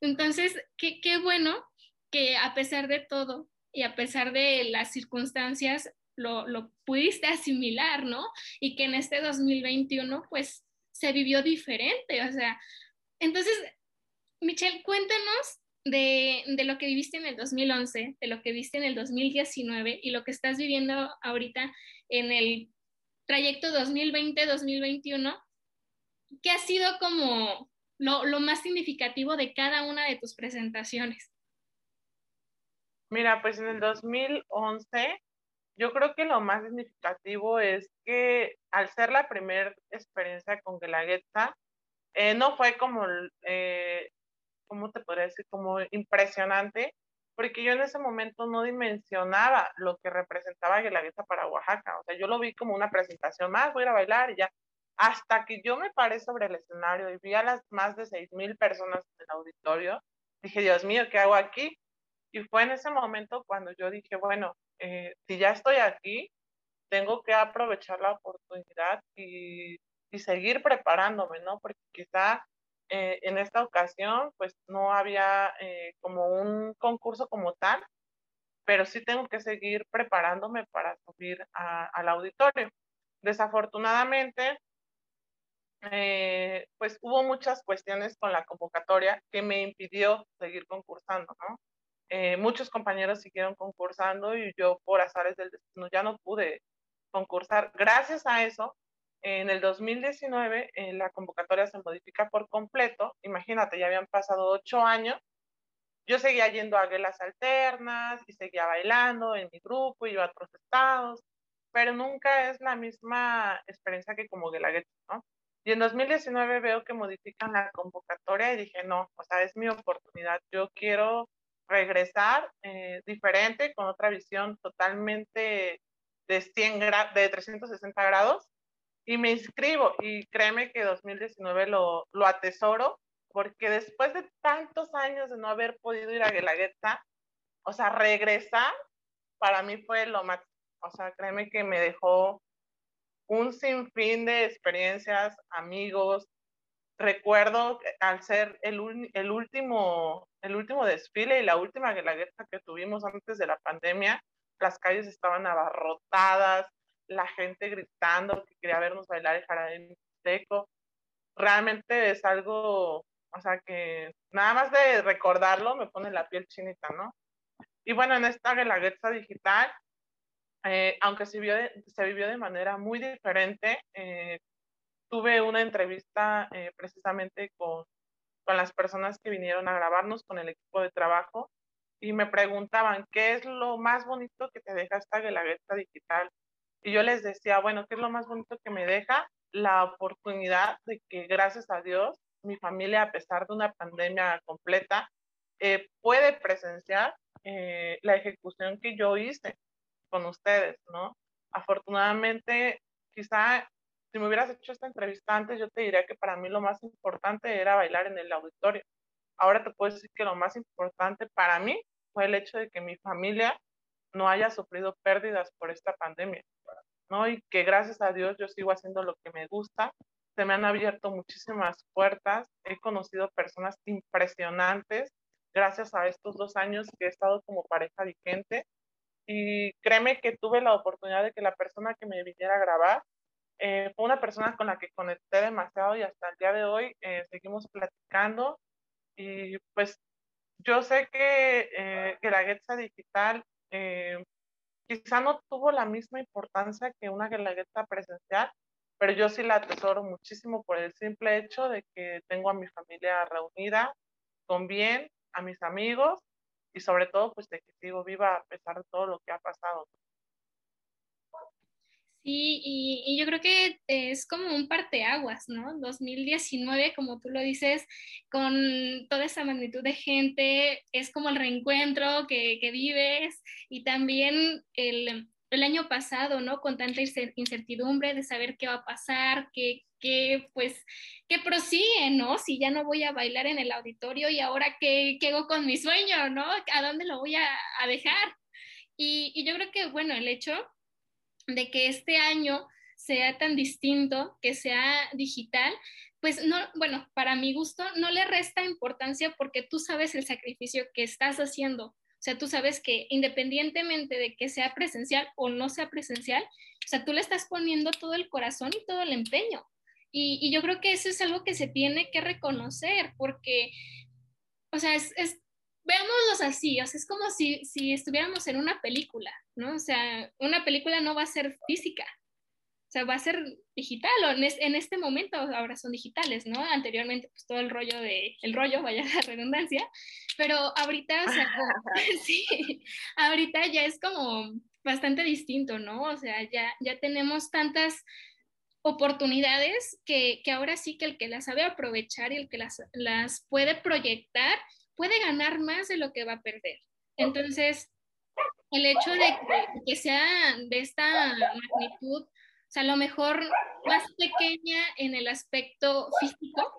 Entonces, qué, qué bueno que a pesar de todo y a pesar de las circunstancias, lo, lo pudiste asimilar, ¿no? Y que en este 2021, pues, se vivió diferente, o sea, entonces, Michelle, cuéntanos de, lo que viviste en el 2011, de lo que viste en el 2019 y lo que estás viviendo ahorita en el trayecto 2020-2021, ¿qué ha sido como lo, lo, más significativo de cada una de tus presentaciones? Mira, pues en el 2011, yo creo que lo más significativo es que al ser la primera experiencia con Guelaguetza, eh, no fue como eh, ¿cómo te podría decir? Como impresionante, porque yo en ese momento no dimensionaba lo que representaba Guelaguetza para Oaxaca. O sea, yo lo vi como una presentación más, voy a ir a bailar y ya. Hasta que yo me paré sobre el escenario y vi a las más de seis mil personas en el auditorio, dije, Dios mío, ¿qué hago aquí? Y fue en ese momento cuando yo dije, bueno, eh, si ya estoy aquí, tengo que aprovechar la oportunidad y, y seguir preparándome, ¿no? Porque quizá eh, en esta ocasión, pues no había eh, como un concurso como tal, pero sí tengo que seguir preparándome para subir al auditorio. Desafortunadamente, eh, pues hubo muchas cuestiones con la convocatoria que me impidió seguir concursando, ¿no? muchos compañeros siguieron concursando y yo por azares del destino ya no pude concursar. Gracias a eso, en el 2019 eh, la convocatoria se modifica por completo. Imagínate, ya habían pasado ocho años. Yo seguía yendo a guelas alternas y seguía bailando en mi grupo, iba a otros estados, pero nunca es la misma experiencia que como Guelaguetza, ¿no? Y en 2019 veo que modifican la convocatoria y dije, no, o sea, es mi oportunidad. Yo quiero regresar eh, diferente, con otra visión totalmente de, 100 de 360 grados y me inscribo y créeme que 2019 lo, lo atesoro porque después de tantos años de no haber podido ir a Guelaguetza, o sea, regresar para mí fue lo máximo. O sea, créeme que me dejó un sinfín de experiencias, amigos. Recuerdo al ser el, el, último, el último desfile y la última Guelaguetza que tuvimos antes de la pandemia, las calles estaban abarrotadas, la gente gritando que quería vernos bailar el jarabe seco. Realmente es algo, o sea, que nada más de recordarlo me pone la piel chinita, ¿no? Y bueno, en esta Guelaguetza digital, eh, aunque se, vio se vivió de manera muy diferente, eh, tuve una entrevista eh, precisamente con, las personas que vinieron a grabarnos, con el equipo de trabajo, y me preguntaban, ¿qué es lo más bonito que te deja esta Guelaguetza digital? Y yo les decía, bueno, ¿qué es lo más bonito que me deja? La oportunidad de que gracias a Dios, mi familia, a pesar de una pandemia completa, eh, puede presenciar eh, la ejecución que yo hice con ustedes, ¿no? Afortunadamente, quizá si me hubieras hecho esta entrevista antes, yo te diría que para mí lo más importante era bailar en el auditorio. Ahora te puedo decir que lo más importante para mí fue el hecho de que mi familia no haya sufrido pérdidas por esta pandemia. ¿No? Y que gracias a Dios yo sigo haciendo lo que me gusta. Se me han abierto muchísimas puertas, he conocido personas impresionantes gracias a estos dos años que he estado como pareja vigente. Y créeme que tuve la oportunidad de que la persona que me viniera a grabar eh, fue una persona con la que conecté demasiado y hasta el día de hoy eh, seguimos platicando. Y pues yo sé que, eh, que la Getza Digital eh, quizá no tuvo la misma importancia que una guelaguetza presencial, pero yo sí la atesoro muchísimo por el simple hecho de que tengo a mi familia reunida con bien, a mis amigos y sobre todo pues de que sigo viva a pesar de todo lo que ha pasado. Sí, y, yo creo que es como un parteaguas, ¿no? 2019, como tú lo dices, con toda esa magnitud de gente, es como el reencuentro que, que vives y también el, el, año pasado, ¿no? Con tanta incertidumbre de saber qué va a pasar, qué, qué pues, qué prosigue, ¿no? Si ya no voy a bailar en el auditorio y ahora qué, qué hago con mi sueño, ¿no? ¿A dónde lo voy a, a dejar? Y, y yo creo que, bueno, el hecho de que este año sea tan distinto, que sea digital, pues no, bueno, para mi gusto no le resta importancia porque tú sabes el sacrificio que estás haciendo. O sea, tú sabes que independientemente de que sea presencial o no sea presencial, o sea, tú le estás poniendo todo el corazón y todo el empeño. Y, yo creo que eso es algo que se tiene que reconocer porque, o sea, es, es veámoslos así, o sea, es como si, si estuviéramos en una película, ¿no? O sea, una película no va a ser física, o sea, va a ser digital, o en, este momento ahora son digitales, ¿no? Anteriormente, pues todo el rollo de, el rollo, vaya la redundancia, pero ahorita, o sea, *laughs* sí, ahorita ya es como bastante distinto, ¿no? O sea, ya, ya tenemos tantas oportunidades que, que, ahora sí que el que las sabe aprovechar y el que las, las puede proyectar puede ganar más de lo que va a perder. Entonces, el hecho de que, sea de esta magnitud, o sea, a lo mejor más pequeña en el aspecto físico,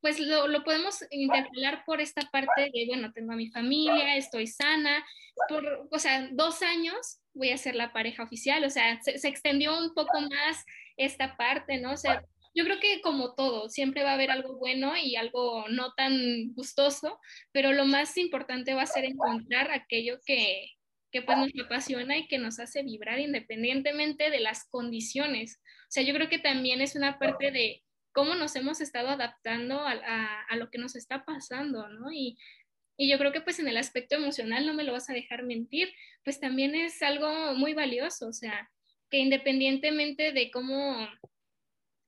pues lo, lo, podemos interpelar por esta parte de, bueno, tengo a mi familia, estoy sana, por, o sea, dos años voy a ser la pareja oficial, o sea, se, se, extendió un poco más esta parte, ¿no? O sea, yo creo que como todo, siempre va a haber algo bueno y algo no tan gustoso, pero lo más importante va a ser encontrar aquello que, que pues nos apasiona y que nos hace vibrar independientemente de las condiciones. O sea, yo creo que también es una parte de cómo nos hemos estado adaptando a, a, a lo que nos está pasando, ¿no? Y, y, yo creo que pues en el aspecto emocional, no me lo vas a dejar mentir, pues también es algo muy valioso, o sea, que independientemente de cómo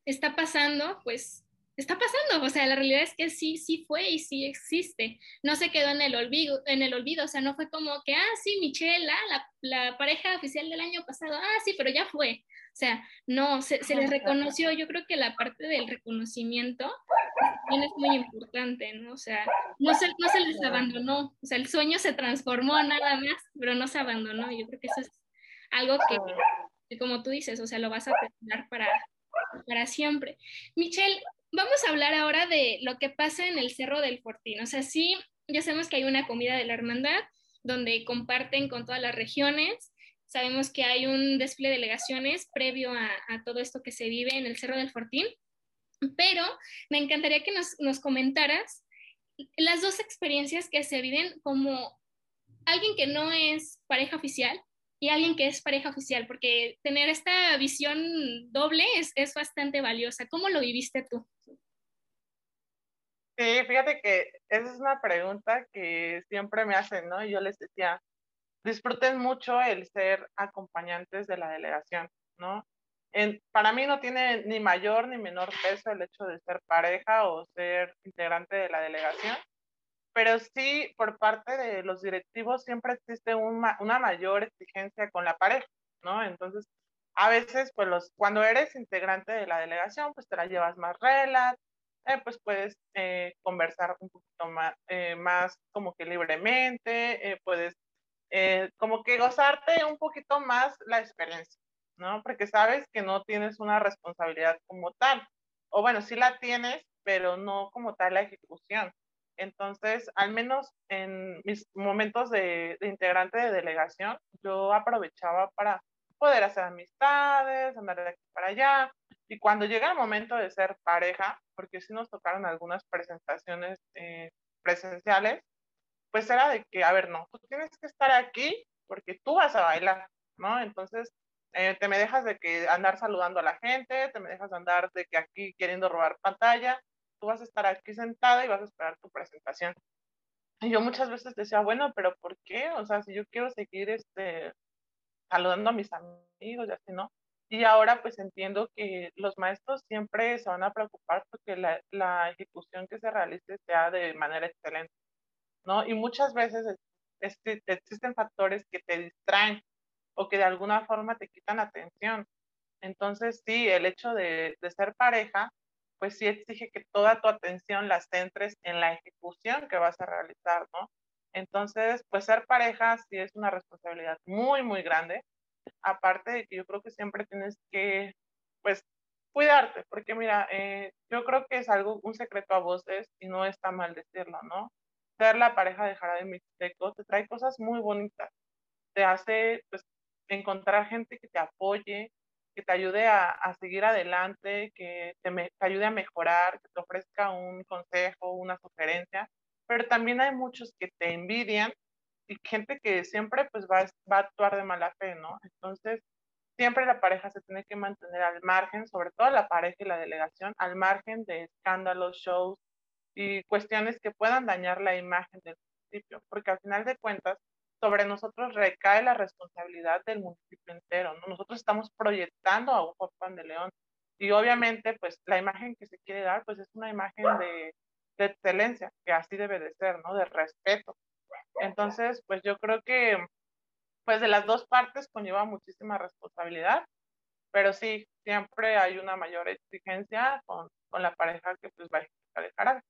está pasando, pues está pasando, o sea, la realidad es que sí, sí fue y sí existe, no se quedó en el olvido, en el olvido, o sea, no fue como que, ah, sí, Michelle, ah, la, la, pareja oficial del año pasado, ah, sí, pero ya fue, o sea, no, se, se les reconoció, yo creo que la parte del reconocimiento también es muy importante, ¿no? O sea, no se, no se les abandonó, o sea, el sueño se transformó nada más, pero no se abandonó, yo creo que eso es algo que, que como tú dices, o sea, lo vas a tener para, para siempre. Michelle, vamos a hablar ahora de lo que pasa en el Cerro del Fortín. O sea, sí, ya sabemos que hay una comida de la hermandad donde comparten con todas las regiones. Sabemos que hay un despliegue de delegaciones previo a, a todo esto que se vive en el Cerro del Fortín. Pero me encantaría que nos, nos comentaras las dos experiencias que se viven como alguien que no es pareja oficial y alguien que es pareja oficial, porque tener esta visión doble es, es bastante valiosa. ¿Cómo lo viviste tú? Sí, fíjate que esa es una pregunta que siempre me hacen, ¿no? Y yo les decía, disfruten mucho el ser acompañantes de la delegación, ¿no? Para mí no tiene ni mayor ni menor peso el hecho de ser pareja o ser integrante de la delegación pero sí por parte de los directivos siempre existe una, mayor exigencia con la pareja, ¿no? Entonces, a veces, pues los, cuando eres integrante de la delegación, pues te la llevas más relax, eh, pues puedes eh, conversar un poquito más, eh, más como que libremente, eh, puedes eh, como que gozarte un poquito más la experiencia, ¿no? Porque sabes que no tienes una responsabilidad como tal, o bueno, sí la tienes, pero no como tal la ejecución. Entonces, al menos en mis momentos de, de, integrante de delegación, yo aprovechaba para poder hacer amistades, andar de aquí para allá. Y cuando llega el momento de ser pareja, porque sí nos tocaron algunas presentaciones eh, presenciales, pues era de que, a ver, no, tú tienes que estar aquí porque tú vas a bailar, ¿no? Entonces, eh, te me dejas de que andar saludando a la gente, te me dejas de andar de que aquí queriendo robar pantalla, tú vas a estar aquí sentada y vas a esperar tu presentación. Y yo muchas veces decía, bueno, pero ¿por qué? O sea, si yo quiero seguir este, saludando a mis amigos y así, ¿no? Y ahora pues entiendo que los maestros siempre se van a preocupar porque la, la ejecución que se realice sea de manera excelente, ¿no? Y muchas veces este, existen factores que te distraen o que de alguna forma te quitan atención. Entonces, sí, el hecho de, de ser pareja pues sí exige que toda tu atención la centres en la ejecución que vas a realizar, ¿no? Entonces, pues ser pareja sí es una responsabilidad muy, muy grande. Aparte de que yo creo que siempre tienes que, pues, cuidarte, porque mira, eh, yo creo que es algo, un secreto a voces y no está mal decirlo, ¿no? Ser la pareja de Jarabe Mixteco te trae cosas muy bonitas. Te hace, pues, encontrar gente que te apoye, que te ayude a, a seguir adelante, que te, me, te, ayude a mejorar, que te ofrezca un consejo, una sugerencia, pero también hay muchos que te envidian y gente que siempre pues va, va a actuar de mala fe, ¿no? Entonces, siempre la pareja se tiene que mantener al margen, sobre todo la pareja y la delegación, al margen de escándalos, shows y cuestiones que puedan dañar la imagen del municipio, porque al final de cuentas, sobre nosotros recae la responsabilidad del municipio entero, ¿no? Nosotros estamos proyectando a un Pan de León y obviamente pues la imagen que se quiere dar pues es una imagen de, de, excelencia, que así debe de ser, ¿no? De respeto. Entonces pues yo creo que pues de las dos partes conlleva muchísima responsabilidad, pero sí, siempre hay una mayor exigencia con, con la pareja que pues va a dejar.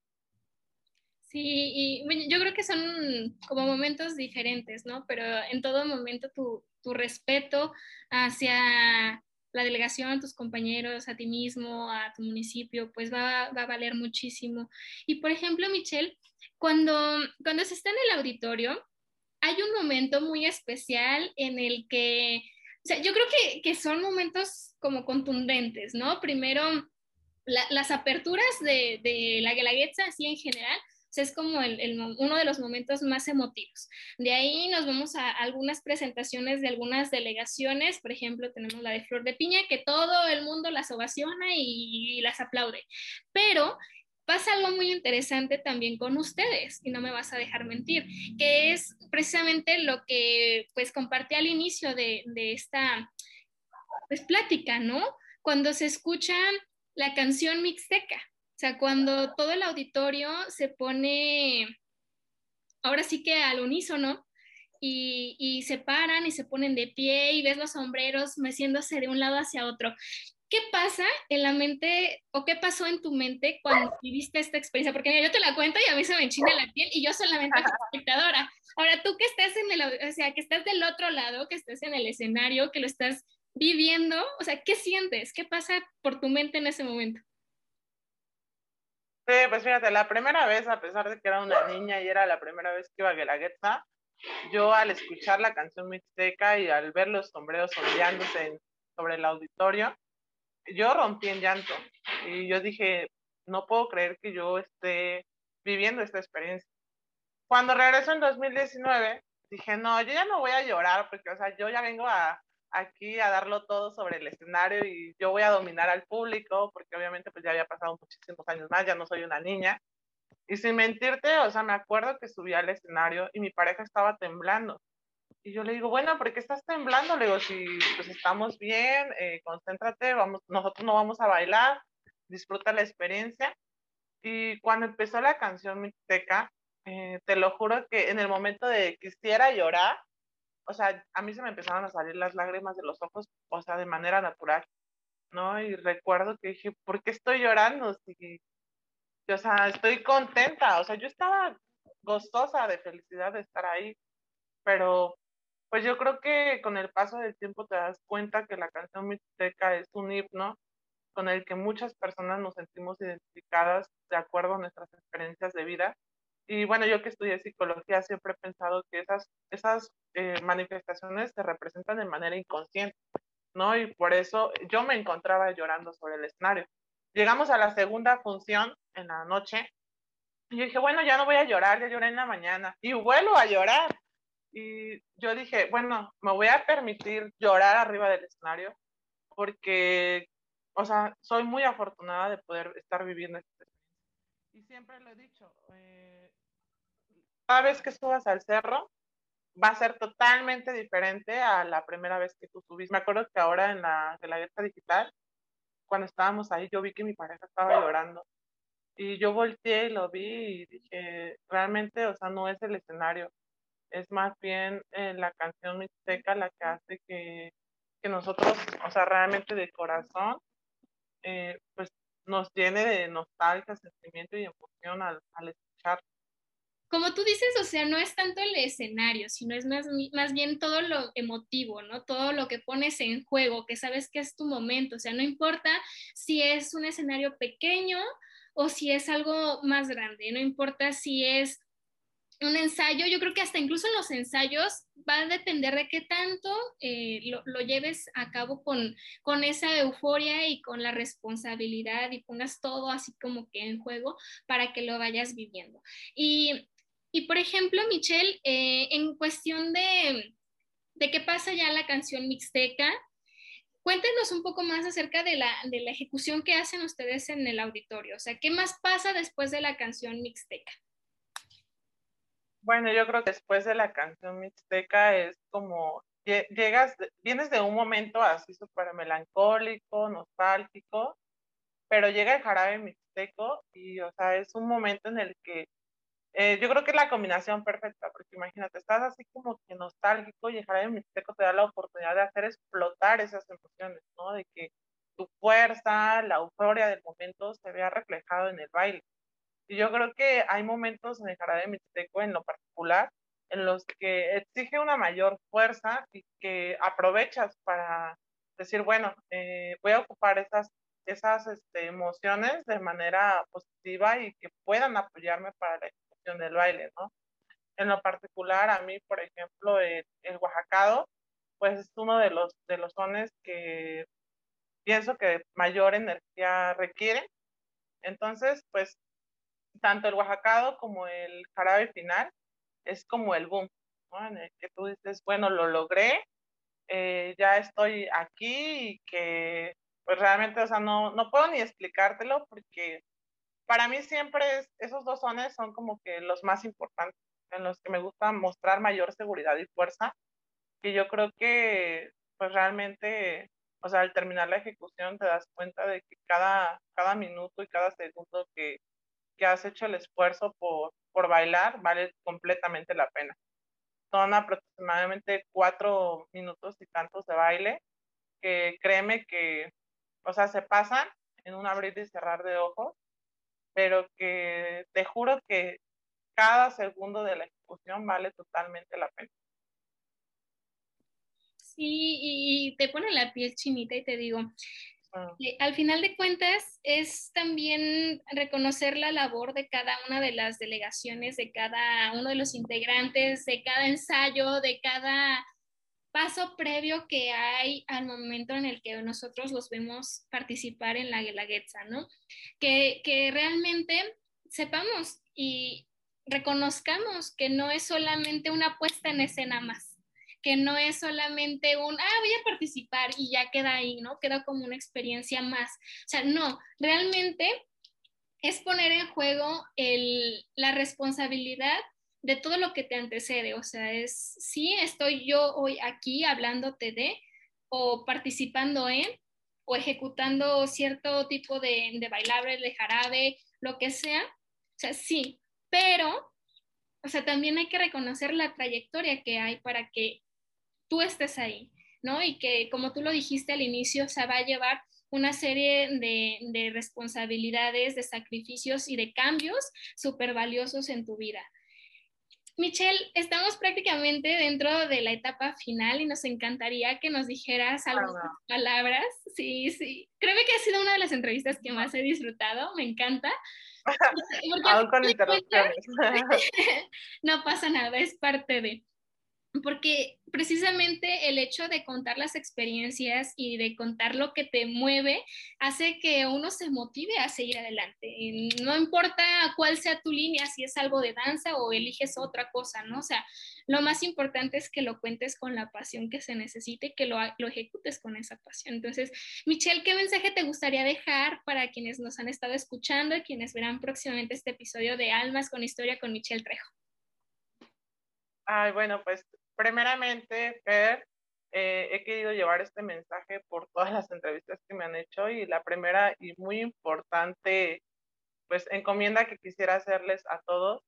Sí, y yo creo que son como momentos diferentes, ¿no? Pero en todo momento tu, tu respeto hacia la delegación, tus compañeros, a ti mismo, a tu municipio, pues va, va, a valer muchísimo. Y por ejemplo, Michelle, cuando, cuando se está en el auditorio, hay un momento muy especial en el que, o sea, yo creo que, que son momentos como contundentes, ¿no? Primero, las aperturas de, de la Guelaguetza, así en general, es como el, uno de los momentos más emotivos. De ahí nos vamos a algunas presentaciones de algunas delegaciones, por ejemplo, tenemos la de Flor de Piña, que todo el mundo las ovaciona y, las aplaude. Pero pasa algo muy interesante también con ustedes, y no me vas a dejar mentir, que es precisamente lo que pues compartí al inicio de, de esta pues plática, ¿no? Cuando se escucha la canción mixteca. O sea, cuando todo el auditorio se pone, ahora sí que al unísono, y, y, se paran y se ponen de pie y ves los sombreros meciéndose de un lado hacia otro. ¿Qué pasa en la mente o qué pasó en tu mente cuando viviste esta experiencia? Porque yo te la cuento y a mí se me enchina la piel y yo solamente como espectadora. Ahora, tú que estás en el, o sea, que estás del otro lado, que estás en el escenario, que lo estás viviendo, o sea, ¿qué sientes? ¿Qué pasa por tu mente en ese momento? Sí, pues fíjate, la primera vez, a pesar de que era una niña y era la primera vez que iba a Guelaguetza, yo al escuchar la canción mixteca y al ver los sombreros ondeándose sobre el auditorio, yo rompí en llanto y yo dije, no puedo creer que yo esté viviendo esta experiencia. Cuando regreso en 2019, dije, no, yo ya no voy a llorar porque, o sea, yo ya vengo a, aquí a darlo todo sobre el escenario y yo voy a dominar al público, porque obviamente pues ya había pasado muchísimos años más, ya no soy una niña. Y sin mentirte, o sea, me acuerdo que subí al escenario y mi pareja estaba temblando. Y yo le digo, bueno, ¿por qué estás temblando? Le digo, si pues estamos bien, eh, concéntrate, vamos, nosotros no vamos a bailar, disfruta la experiencia. Y cuando empezó la canción Mixteca, eh, te lo juro que en el momento de quisiera llorar, o sea, a mí se me empezaron a salir las lágrimas de los ojos, o sea, de manera natural, ¿no? Y recuerdo que dije, ¿por qué estoy llorando? Si, o sea, estoy contenta, o sea, yo estaba gozosa de felicidad de estar ahí, pero pues yo creo que con el paso del tiempo te das cuenta que la canción Mixteca es un himno con el que muchas personas nos sentimos identificadas de acuerdo a nuestras experiencias de vida y bueno, yo que estudié psicología siempre he pensado que esas, esas eh, manifestaciones se representan de manera inconsciente, ¿no? Y por eso yo me encontraba llorando sobre el escenario. Llegamos a la segunda función en la noche y yo dije, bueno, ya no voy a llorar, ya lloré en la mañana y vuelvo a llorar. Y yo dije, bueno, me voy a permitir llorar arriba del escenario porque, o sea, soy muy afortunada de poder estar viviendo esta experiencia. Y siempre lo he dicho, eh, cada vez que subas al cerro va a ser totalmente diferente a la primera vez que tú subiste. Me acuerdo que ahora en la, la digital, cuando estábamos ahí, yo vi que mi pareja estaba llorando. Y yo volteé y lo vi y dije, realmente, o sea, no es el escenario, es más bien eh, la canción mixteca la que hace que, que, nosotros, o sea, realmente de corazón, eh, pues nos llene de nostalgia, sentimiento y emoción al, al escuchar como tú dices, o sea, no es tanto el escenario, sino es más, más bien todo lo emotivo, ¿no? Todo lo que pones en juego, que sabes que es tu momento, o sea, no importa si es un escenario pequeño o si es algo más grande, no importa si es un ensayo, yo creo que hasta incluso en los ensayos va a depender de qué tanto eh, lo, lo, lleves a cabo con, con esa euforia y con la responsabilidad y pongas todo así como que en juego para que lo vayas viviendo. Y y por ejemplo, Michelle, eh, en cuestión de, de qué pasa ya la canción mixteca, cuéntenos un poco más acerca de la, de la ejecución que hacen ustedes en el auditorio. O sea, ¿qué más pasa después de la canción mixteca? Bueno, yo creo que después de la canción mixteca es como llegas, vienes de un momento así súper melancólico, nostálgico, pero llega el jarabe mixteco y, o sea, es un momento en el que eh, yo creo que es la combinación perfecta, porque imagínate, estás así como que nostálgico y el jarabe mixteco te da la oportunidad de hacer explotar esas emociones, ¿no? De que tu fuerza, la euforia del momento se vea reflejado en el baile. Y yo creo que hay momentos en el jarabe mixteco en lo particular en los que exige una mayor fuerza y que aprovechas para decir, bueno, eh, voy a ocupar esas, esas este, emociones de manera positiva y que puedan apoyarme para la ejecución del baile, ¿no? En lo particular, a mí, por ejemplo, el, el oaxacado, pues es uno de los, de los sones que pienso que mayor energía requiere. Entonces, pues, tanto el oaxacado como el jarabe final es como el boom, ¿no? En el que tú dices, bueno, lo logré, eh, ya estoy aquí y que pues realmente, o sea, no, no puedo ni explicártelo porque para mí siempre esos dos sones son como que los más importantes, en los que me gusta mostrar mayor seguridad y fuerza, que yo creo que pues realmente, o sea, al terminar la ejecución te das cuenta de que cada, cada minuto y cada segundo que, que has hecho el esfuerzo por, por bailar vale completamente la pena. Son aproximadamente cuatro minutos y tantos de baile que créeme que, o sea, se pasan en un abrir y cerrar de ojos, pero que te juro que cada segundo de la ejecución vale totalmente la pena. Sí, y te pone la piel chinita y te digo, al final de cuentas, es también reconocer la labor de cada una de las delegaciones, de cada uno de los integrantes, de cada ensayo, de cada paso previo que hay al momento en el que nosotros los vemos participar en la Guelaguetza, ¿no? Que, que realmente sepamos y reconozcamos que no es solamente una puesta en escena más que no es solamente un, ah, voy a participar y ya queda ahí, ¿no? Queda como una experiencia más. O sea, no, realmente es poner en juego el, la responsabilidad de todo lo que te antecede. O sea, es, sí, estoy yo hoy aquí hablándote de o participando en o ejecutando cierto tipo de, de de jarabe, lo que sea. O sea, sí, pero, o sea, también hay que reconocer la trayectoria que hay para que tú estés ahí, ¿no? Y que, como tú lo dijiste al inicio, se va a llevar una serie de, de responsabilidades, de sacrificios y de cambios súper valiosos en tu vida. Michelle, estamos prácticamente dentro de la etapa final y nos encantaría que nos dijeras algunas palabras. Sí, sí. Creo que ha sido una de las entrevistas que más he disfrutado, me encanta. *laughs* Aún con interrupciones. *laughs* *laughs* no pasa nada, es parte de porque precisamente el hecho de contar las experiencias y de contar lo que te mueve hace que uno se motive a seguir adelante. No importa cuál sea tu línea, si es algo de danza o eliges otra cosa, ¿no? O sea, lo más importante es que lo cuentes con la pasión que se necesite, que lo, lo ejecutes con esa pasión. Entonces, Michelle, ¿qué mensaje te gustaría dejar para quienes nos han estado escuchando y quienes verán próximamente este episodio de Almas con Historia con Michelle Trejo? Ay, bueno, pues primeramente, Fer, eh, he querido llevar este mensaje por todas las entrevistas que me han hecho y la primera y muy importante, pues, encomienda que quisiera hacerles a todos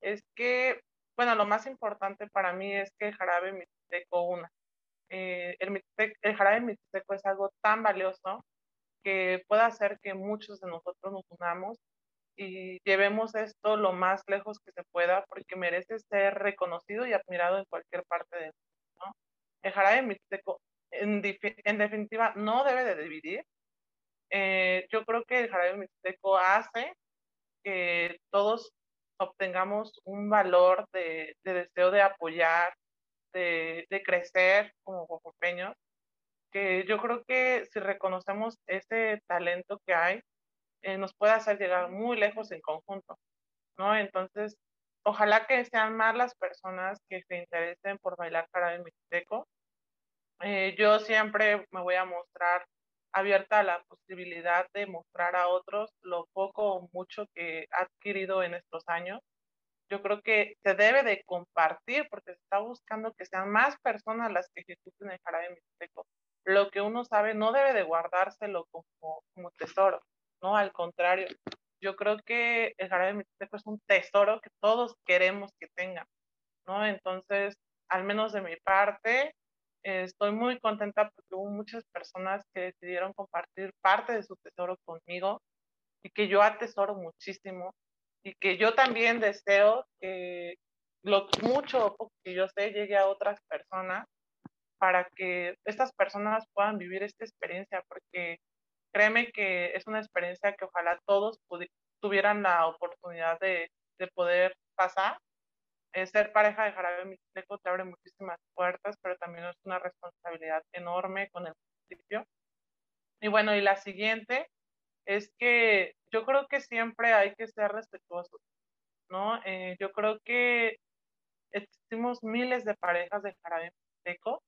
es que, bueno, lo más importante para mí es que el jarabe mixteco una. Eh, el, jarabe mixteco es algo tan valioso que puede hacer que muchos de nosotros nos unamos y llevemos esto lo más lejos que se pueda porque merece ser reconocido y admirado en cualquier parte del mundo. El jarabe mixteco, en, en, definitiva, no debe de dividir. Eh, yo creo que el jarabe mixteco hace que todos obtengamos un valor de, de deseo de apoyar, de, de crecer como oaxaqueños, que yo creo que si reconocemos ese talento que hay, eh, nos puede hacer llegar muy lejos en conjunto, ¿no? Entonces, ojalá que sean más las personas que se interesen por bailar jarabe mixteco. Eh, yo siempre me voy a mostrar abierta a la posibilidad de mostrar a otros lo poco o mucho que he adquirido en estos años. Yo creo que se debe de compartir porque se está buscando que sean más personas las que ejecuten el jarabe mixteco. Lo que uno sabe no debe de guardárselo como, como tesoro. ¿No? Al contrario, yo creo que el jarabe mixteco es un tesoro que todos queremos que tengan, ¿no? Entonces, al menos de mi parte, estoy muy contenta porque hubo muchas personas que decidieron compartir parte de su tesoro conmigo y que yo atesoro muchísimo y que yo también deseo que lo mucho que yo sé llegue a otras personas para que estas personas puedan vivir esta experiencia, porque créeme que es una experiencia que ojalá todos tuvieran la oportunidad de, de poder pasar. Eh, ser pareja de jarabe mixteco te abre muchísimas puertas, pero también es una responsabilidad enorme con el municipio. Y bueno, y la siguiente es que yo creo que siempre hay que ser respetuosos, ¿no? Eh, yo creo que existimos miles de parejas de jarabe mixteco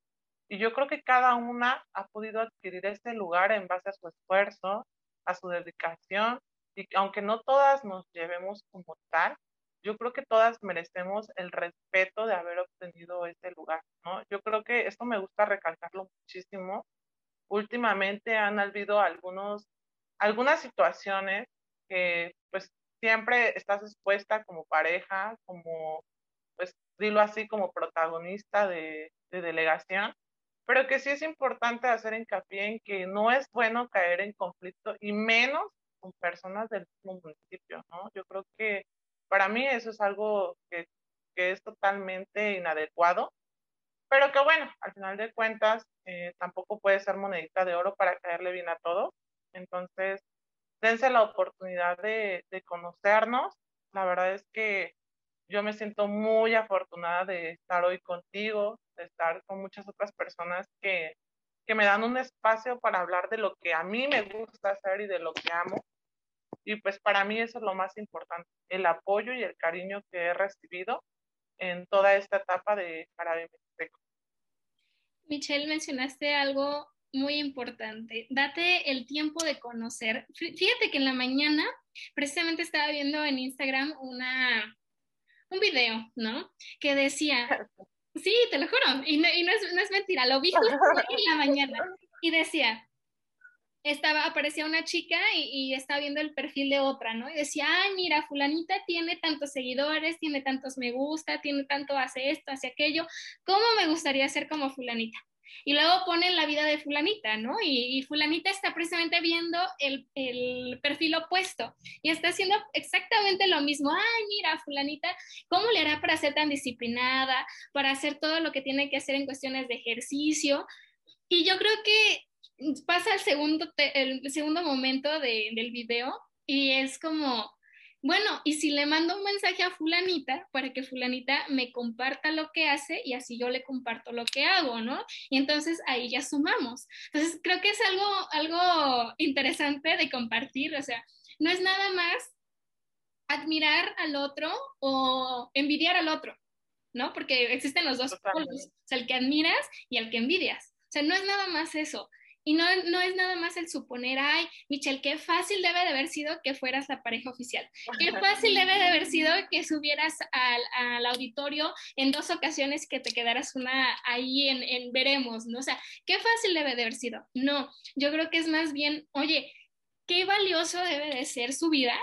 y yo creo que cada una ha podido adquirir este lugar en base a su esfuerzo, a su dedicación, y aunque no todas nos llevemos como tal, yo creo que todas merecemos el respeto de haber obtenido este lugar, ¿no? Yo creo que esto me gusta recalcarlo muchísimo. Últimamente han habido algunos, algunas situaciones que pues siempre estás expuesta como pareja, como, pues dilo así, como protagonista de, de delegación, pero que sí es importante hacer hincapié en que no es bueno caer en conflicto y menos con personas del mismo municipio, ¿no? Yo creo que para mí eso es algo que, es totalmente inadecuado, pero que bueno, al final de cuentas eh, tampoco puede ser monedita de oro para caerle bien a todo. Entonces, dense la oportunidad de, de conocernos. La verdad es que yo me siento muy afortunada de estar hoy contigo, de estar con muchas otras personas que, que me dan un espacio para hablar de lo que a mí me gusta hacer y de lo que amo. Y pues para mí eso es lo más importante, el apoyo y el cariño que he recibido en toda esta etapa de Jarabe Mixteco. Michelle, mencionaste algo muy importante. Date el tiempo de conocer. Fíjate que en la mañana precisamente estaba viendo en Instagram una, un video, ¿no? Que decía, *laughs* sí, te lo juro, y no, es, mentira, lo vi justo *laughs* en la mañana, y decía, estaba, aparecía una chica y, estaba viendo el perfil de otra, ¿no? Y decía, ay, mira, fulanita tiene tantos seguidores, tiene tantos me gusta, tiene tanto, hace esto, hace aquello, ¿cómo me gustaría ser como fulanita? Y luego ponen la vida de fulanita, ¿no? Y, fulanita está precisamente viendo el, el, perfil opuesto y está haciendo exactamente lo mismo. Ay, mira, fulanita, ¿cómo le hará para ser tan disciplinada, para hacer todo lo que tiene que hacer en cuestiones de ejercicio? Y yo creo que pasa el segundo, el segundo momento de, del video y es como, bueno, y si le mando un mensaje a fulanita para que fulanita me comparta lo que hace y así yo le comparto lo que hago, ¿no? Y entonces ahí ya sumamos. Entonces creo que es algo, algo interesante de compartir, o sea, no es nada más admirar al otro o envidiar al otro, ¿no? Porque existen los dos polos, o sea, el que admiras y el que envidias. O sea, no es nada más eso. Y no, no es nada más el suponer, ay, Michelle, qué fácil debe de haber sido que fueras la pareja oficial. Qué fácil debe de haber sido que subieras al, al auditorio en dos ocasiones que te quedaras una ahí en, en veremos, ¿no? O sea, qué fácil debe de haber sido. No, yo creo que es más bien, oye, qué valioso debe de ser su vida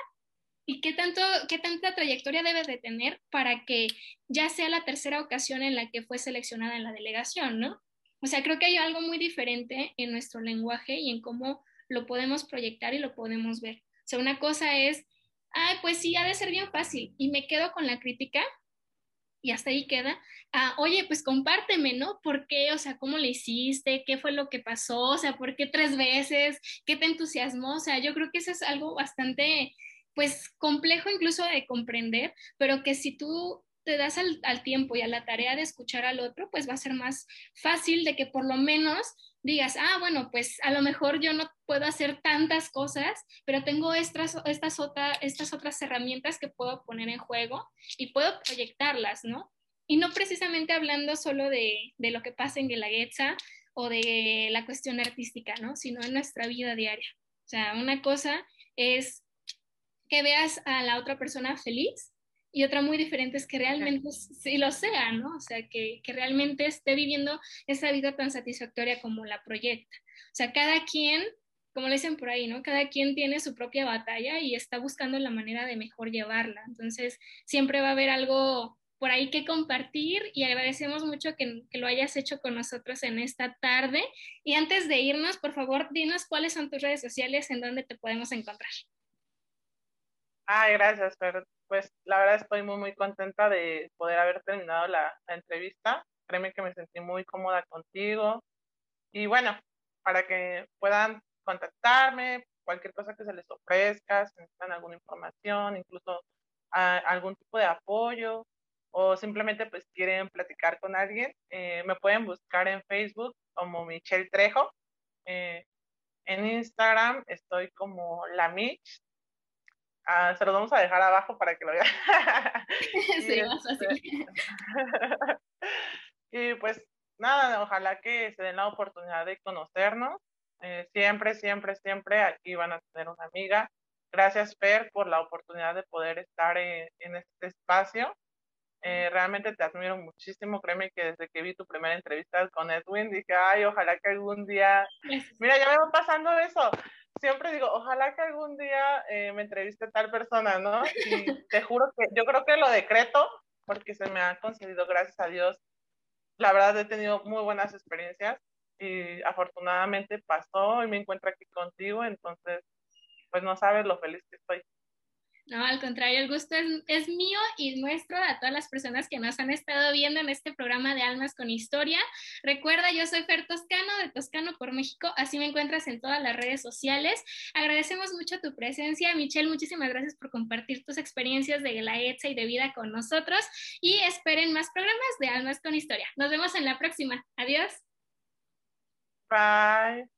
y qué, tanto, qué tanta trayectoria debe de tener para que ya sea la tercera ocasión en la que fue seleccionada en la delegación, ¿no? O sea, creo que hay algo muy diferente en nuestro lenguaje y en cómo lo podemos proyectar y lo podemos ver. O sea, una cosa es, ay, pues sí, ha de ser bien fácil y me quedo con la crítica y hasta ahí queda. Ah, oye, pues compárteme, ¿no? ¿Por qué? O sea, ¿cómo le hiciste? ¿Qué fue lo que pasó? O sea, ¿por qué tres veces? ¿Qué te entusiasmó? O sea, yo creo que eso es algo bastante, pues, complejo incluso de comprender, pero que si tú te das al, tiempo y a la tarea de escuchar al otro, pues va a ser más fácil de que por lo menos digas, ah, bueno, pues a lo mejor yo no puedo hacer tantas cosas, pero tengo estas, estas, estas otras herramientas que puedo poner en juego y puedo proyectarlas, ¿no? Y no precisamente hablando solo de, de lo que pasa en Guelaguetza o de la cuestión artística, ¿no? Sino en nuestra vida diaria. O sea, una cosa es que veas a la otra persona feliz y otra muy diferente es que realmente sí lo sea, ¿no? O sea, que, que, realmente esté viviendo esa vida tan satisfactoria como la proyecta. O sea, cada quien como le dicen por ahí, ¿no? Cada quien tiene su propia batalla y está buscando la manera de mejor llevarla. Entonces, siempre va a haber algo por ahí que compartir y agradecemos mucho que, que, lo hayas hecho con nosotros en esta tarde. Y antes de irnos, por favor, dinos cuáles son tus redes sociales en donde te podemos encontrar. Ay, gracias, Fer. Pues la verdad estoy muy, muy contenta de poder haber terminado la, entrevista. Créeme que me sentí muy cómoda contigo. Y bueno, para que puedan contactarme, cualquier cosa que se les ofrezca, si necesitan alguna información, incluso a, algún tipo de apoyo o simplemente pues quieren platicar con alguien, eh, me pueden buscar en Facebook como Michelle Trejo. Eh, en Instagram estoy como la Mitch. Ah, se los vamos a dejar abajo para que lo vean. *laughs* *laughs* sí, más fácil. *laughs* Y pues nada, ojalá que se den la oportunidad de conocernos eh, siempre, siempre, siempre aquí van a tener una amiga. Gracias, Fer, por la oportunidad de poder estar en, este espacio. Eh, realmente te admiro muchísimo. Créeme que desde que vi tu primera entrevista con Edwin, dije, ay, ojalá que algún día. Mira, ya me va pasando eso. Siempre digo, ojalá que algún día eh, me entreviste tal persona, ¿no? Y *laughs* te juro que yo creo que lo decreto porque se me ha concedido, gracias a Dios. La verdad, he tenido muy buenas experiencias y afortunadamente pasó y me encuentro aquí contigo, entonces pues no sabes lo feliz que estoy. No, al contrario, el gusto es, mío y nuestro a todas las personas que nos han estado viendo en este programa de Almas con Historia. Recuerda, yo soy Fer Toscano de Toscano por México, así me encuentras en todas las redes sociales. Agradecemos mucho tu presencia, Michelle, muchísimas gracias por compartir tus experiencias de la ETSA y de vida con nosotros y esperen más programas de Almas con Historia. Nos vemos en la próxima. Adiós. Bye.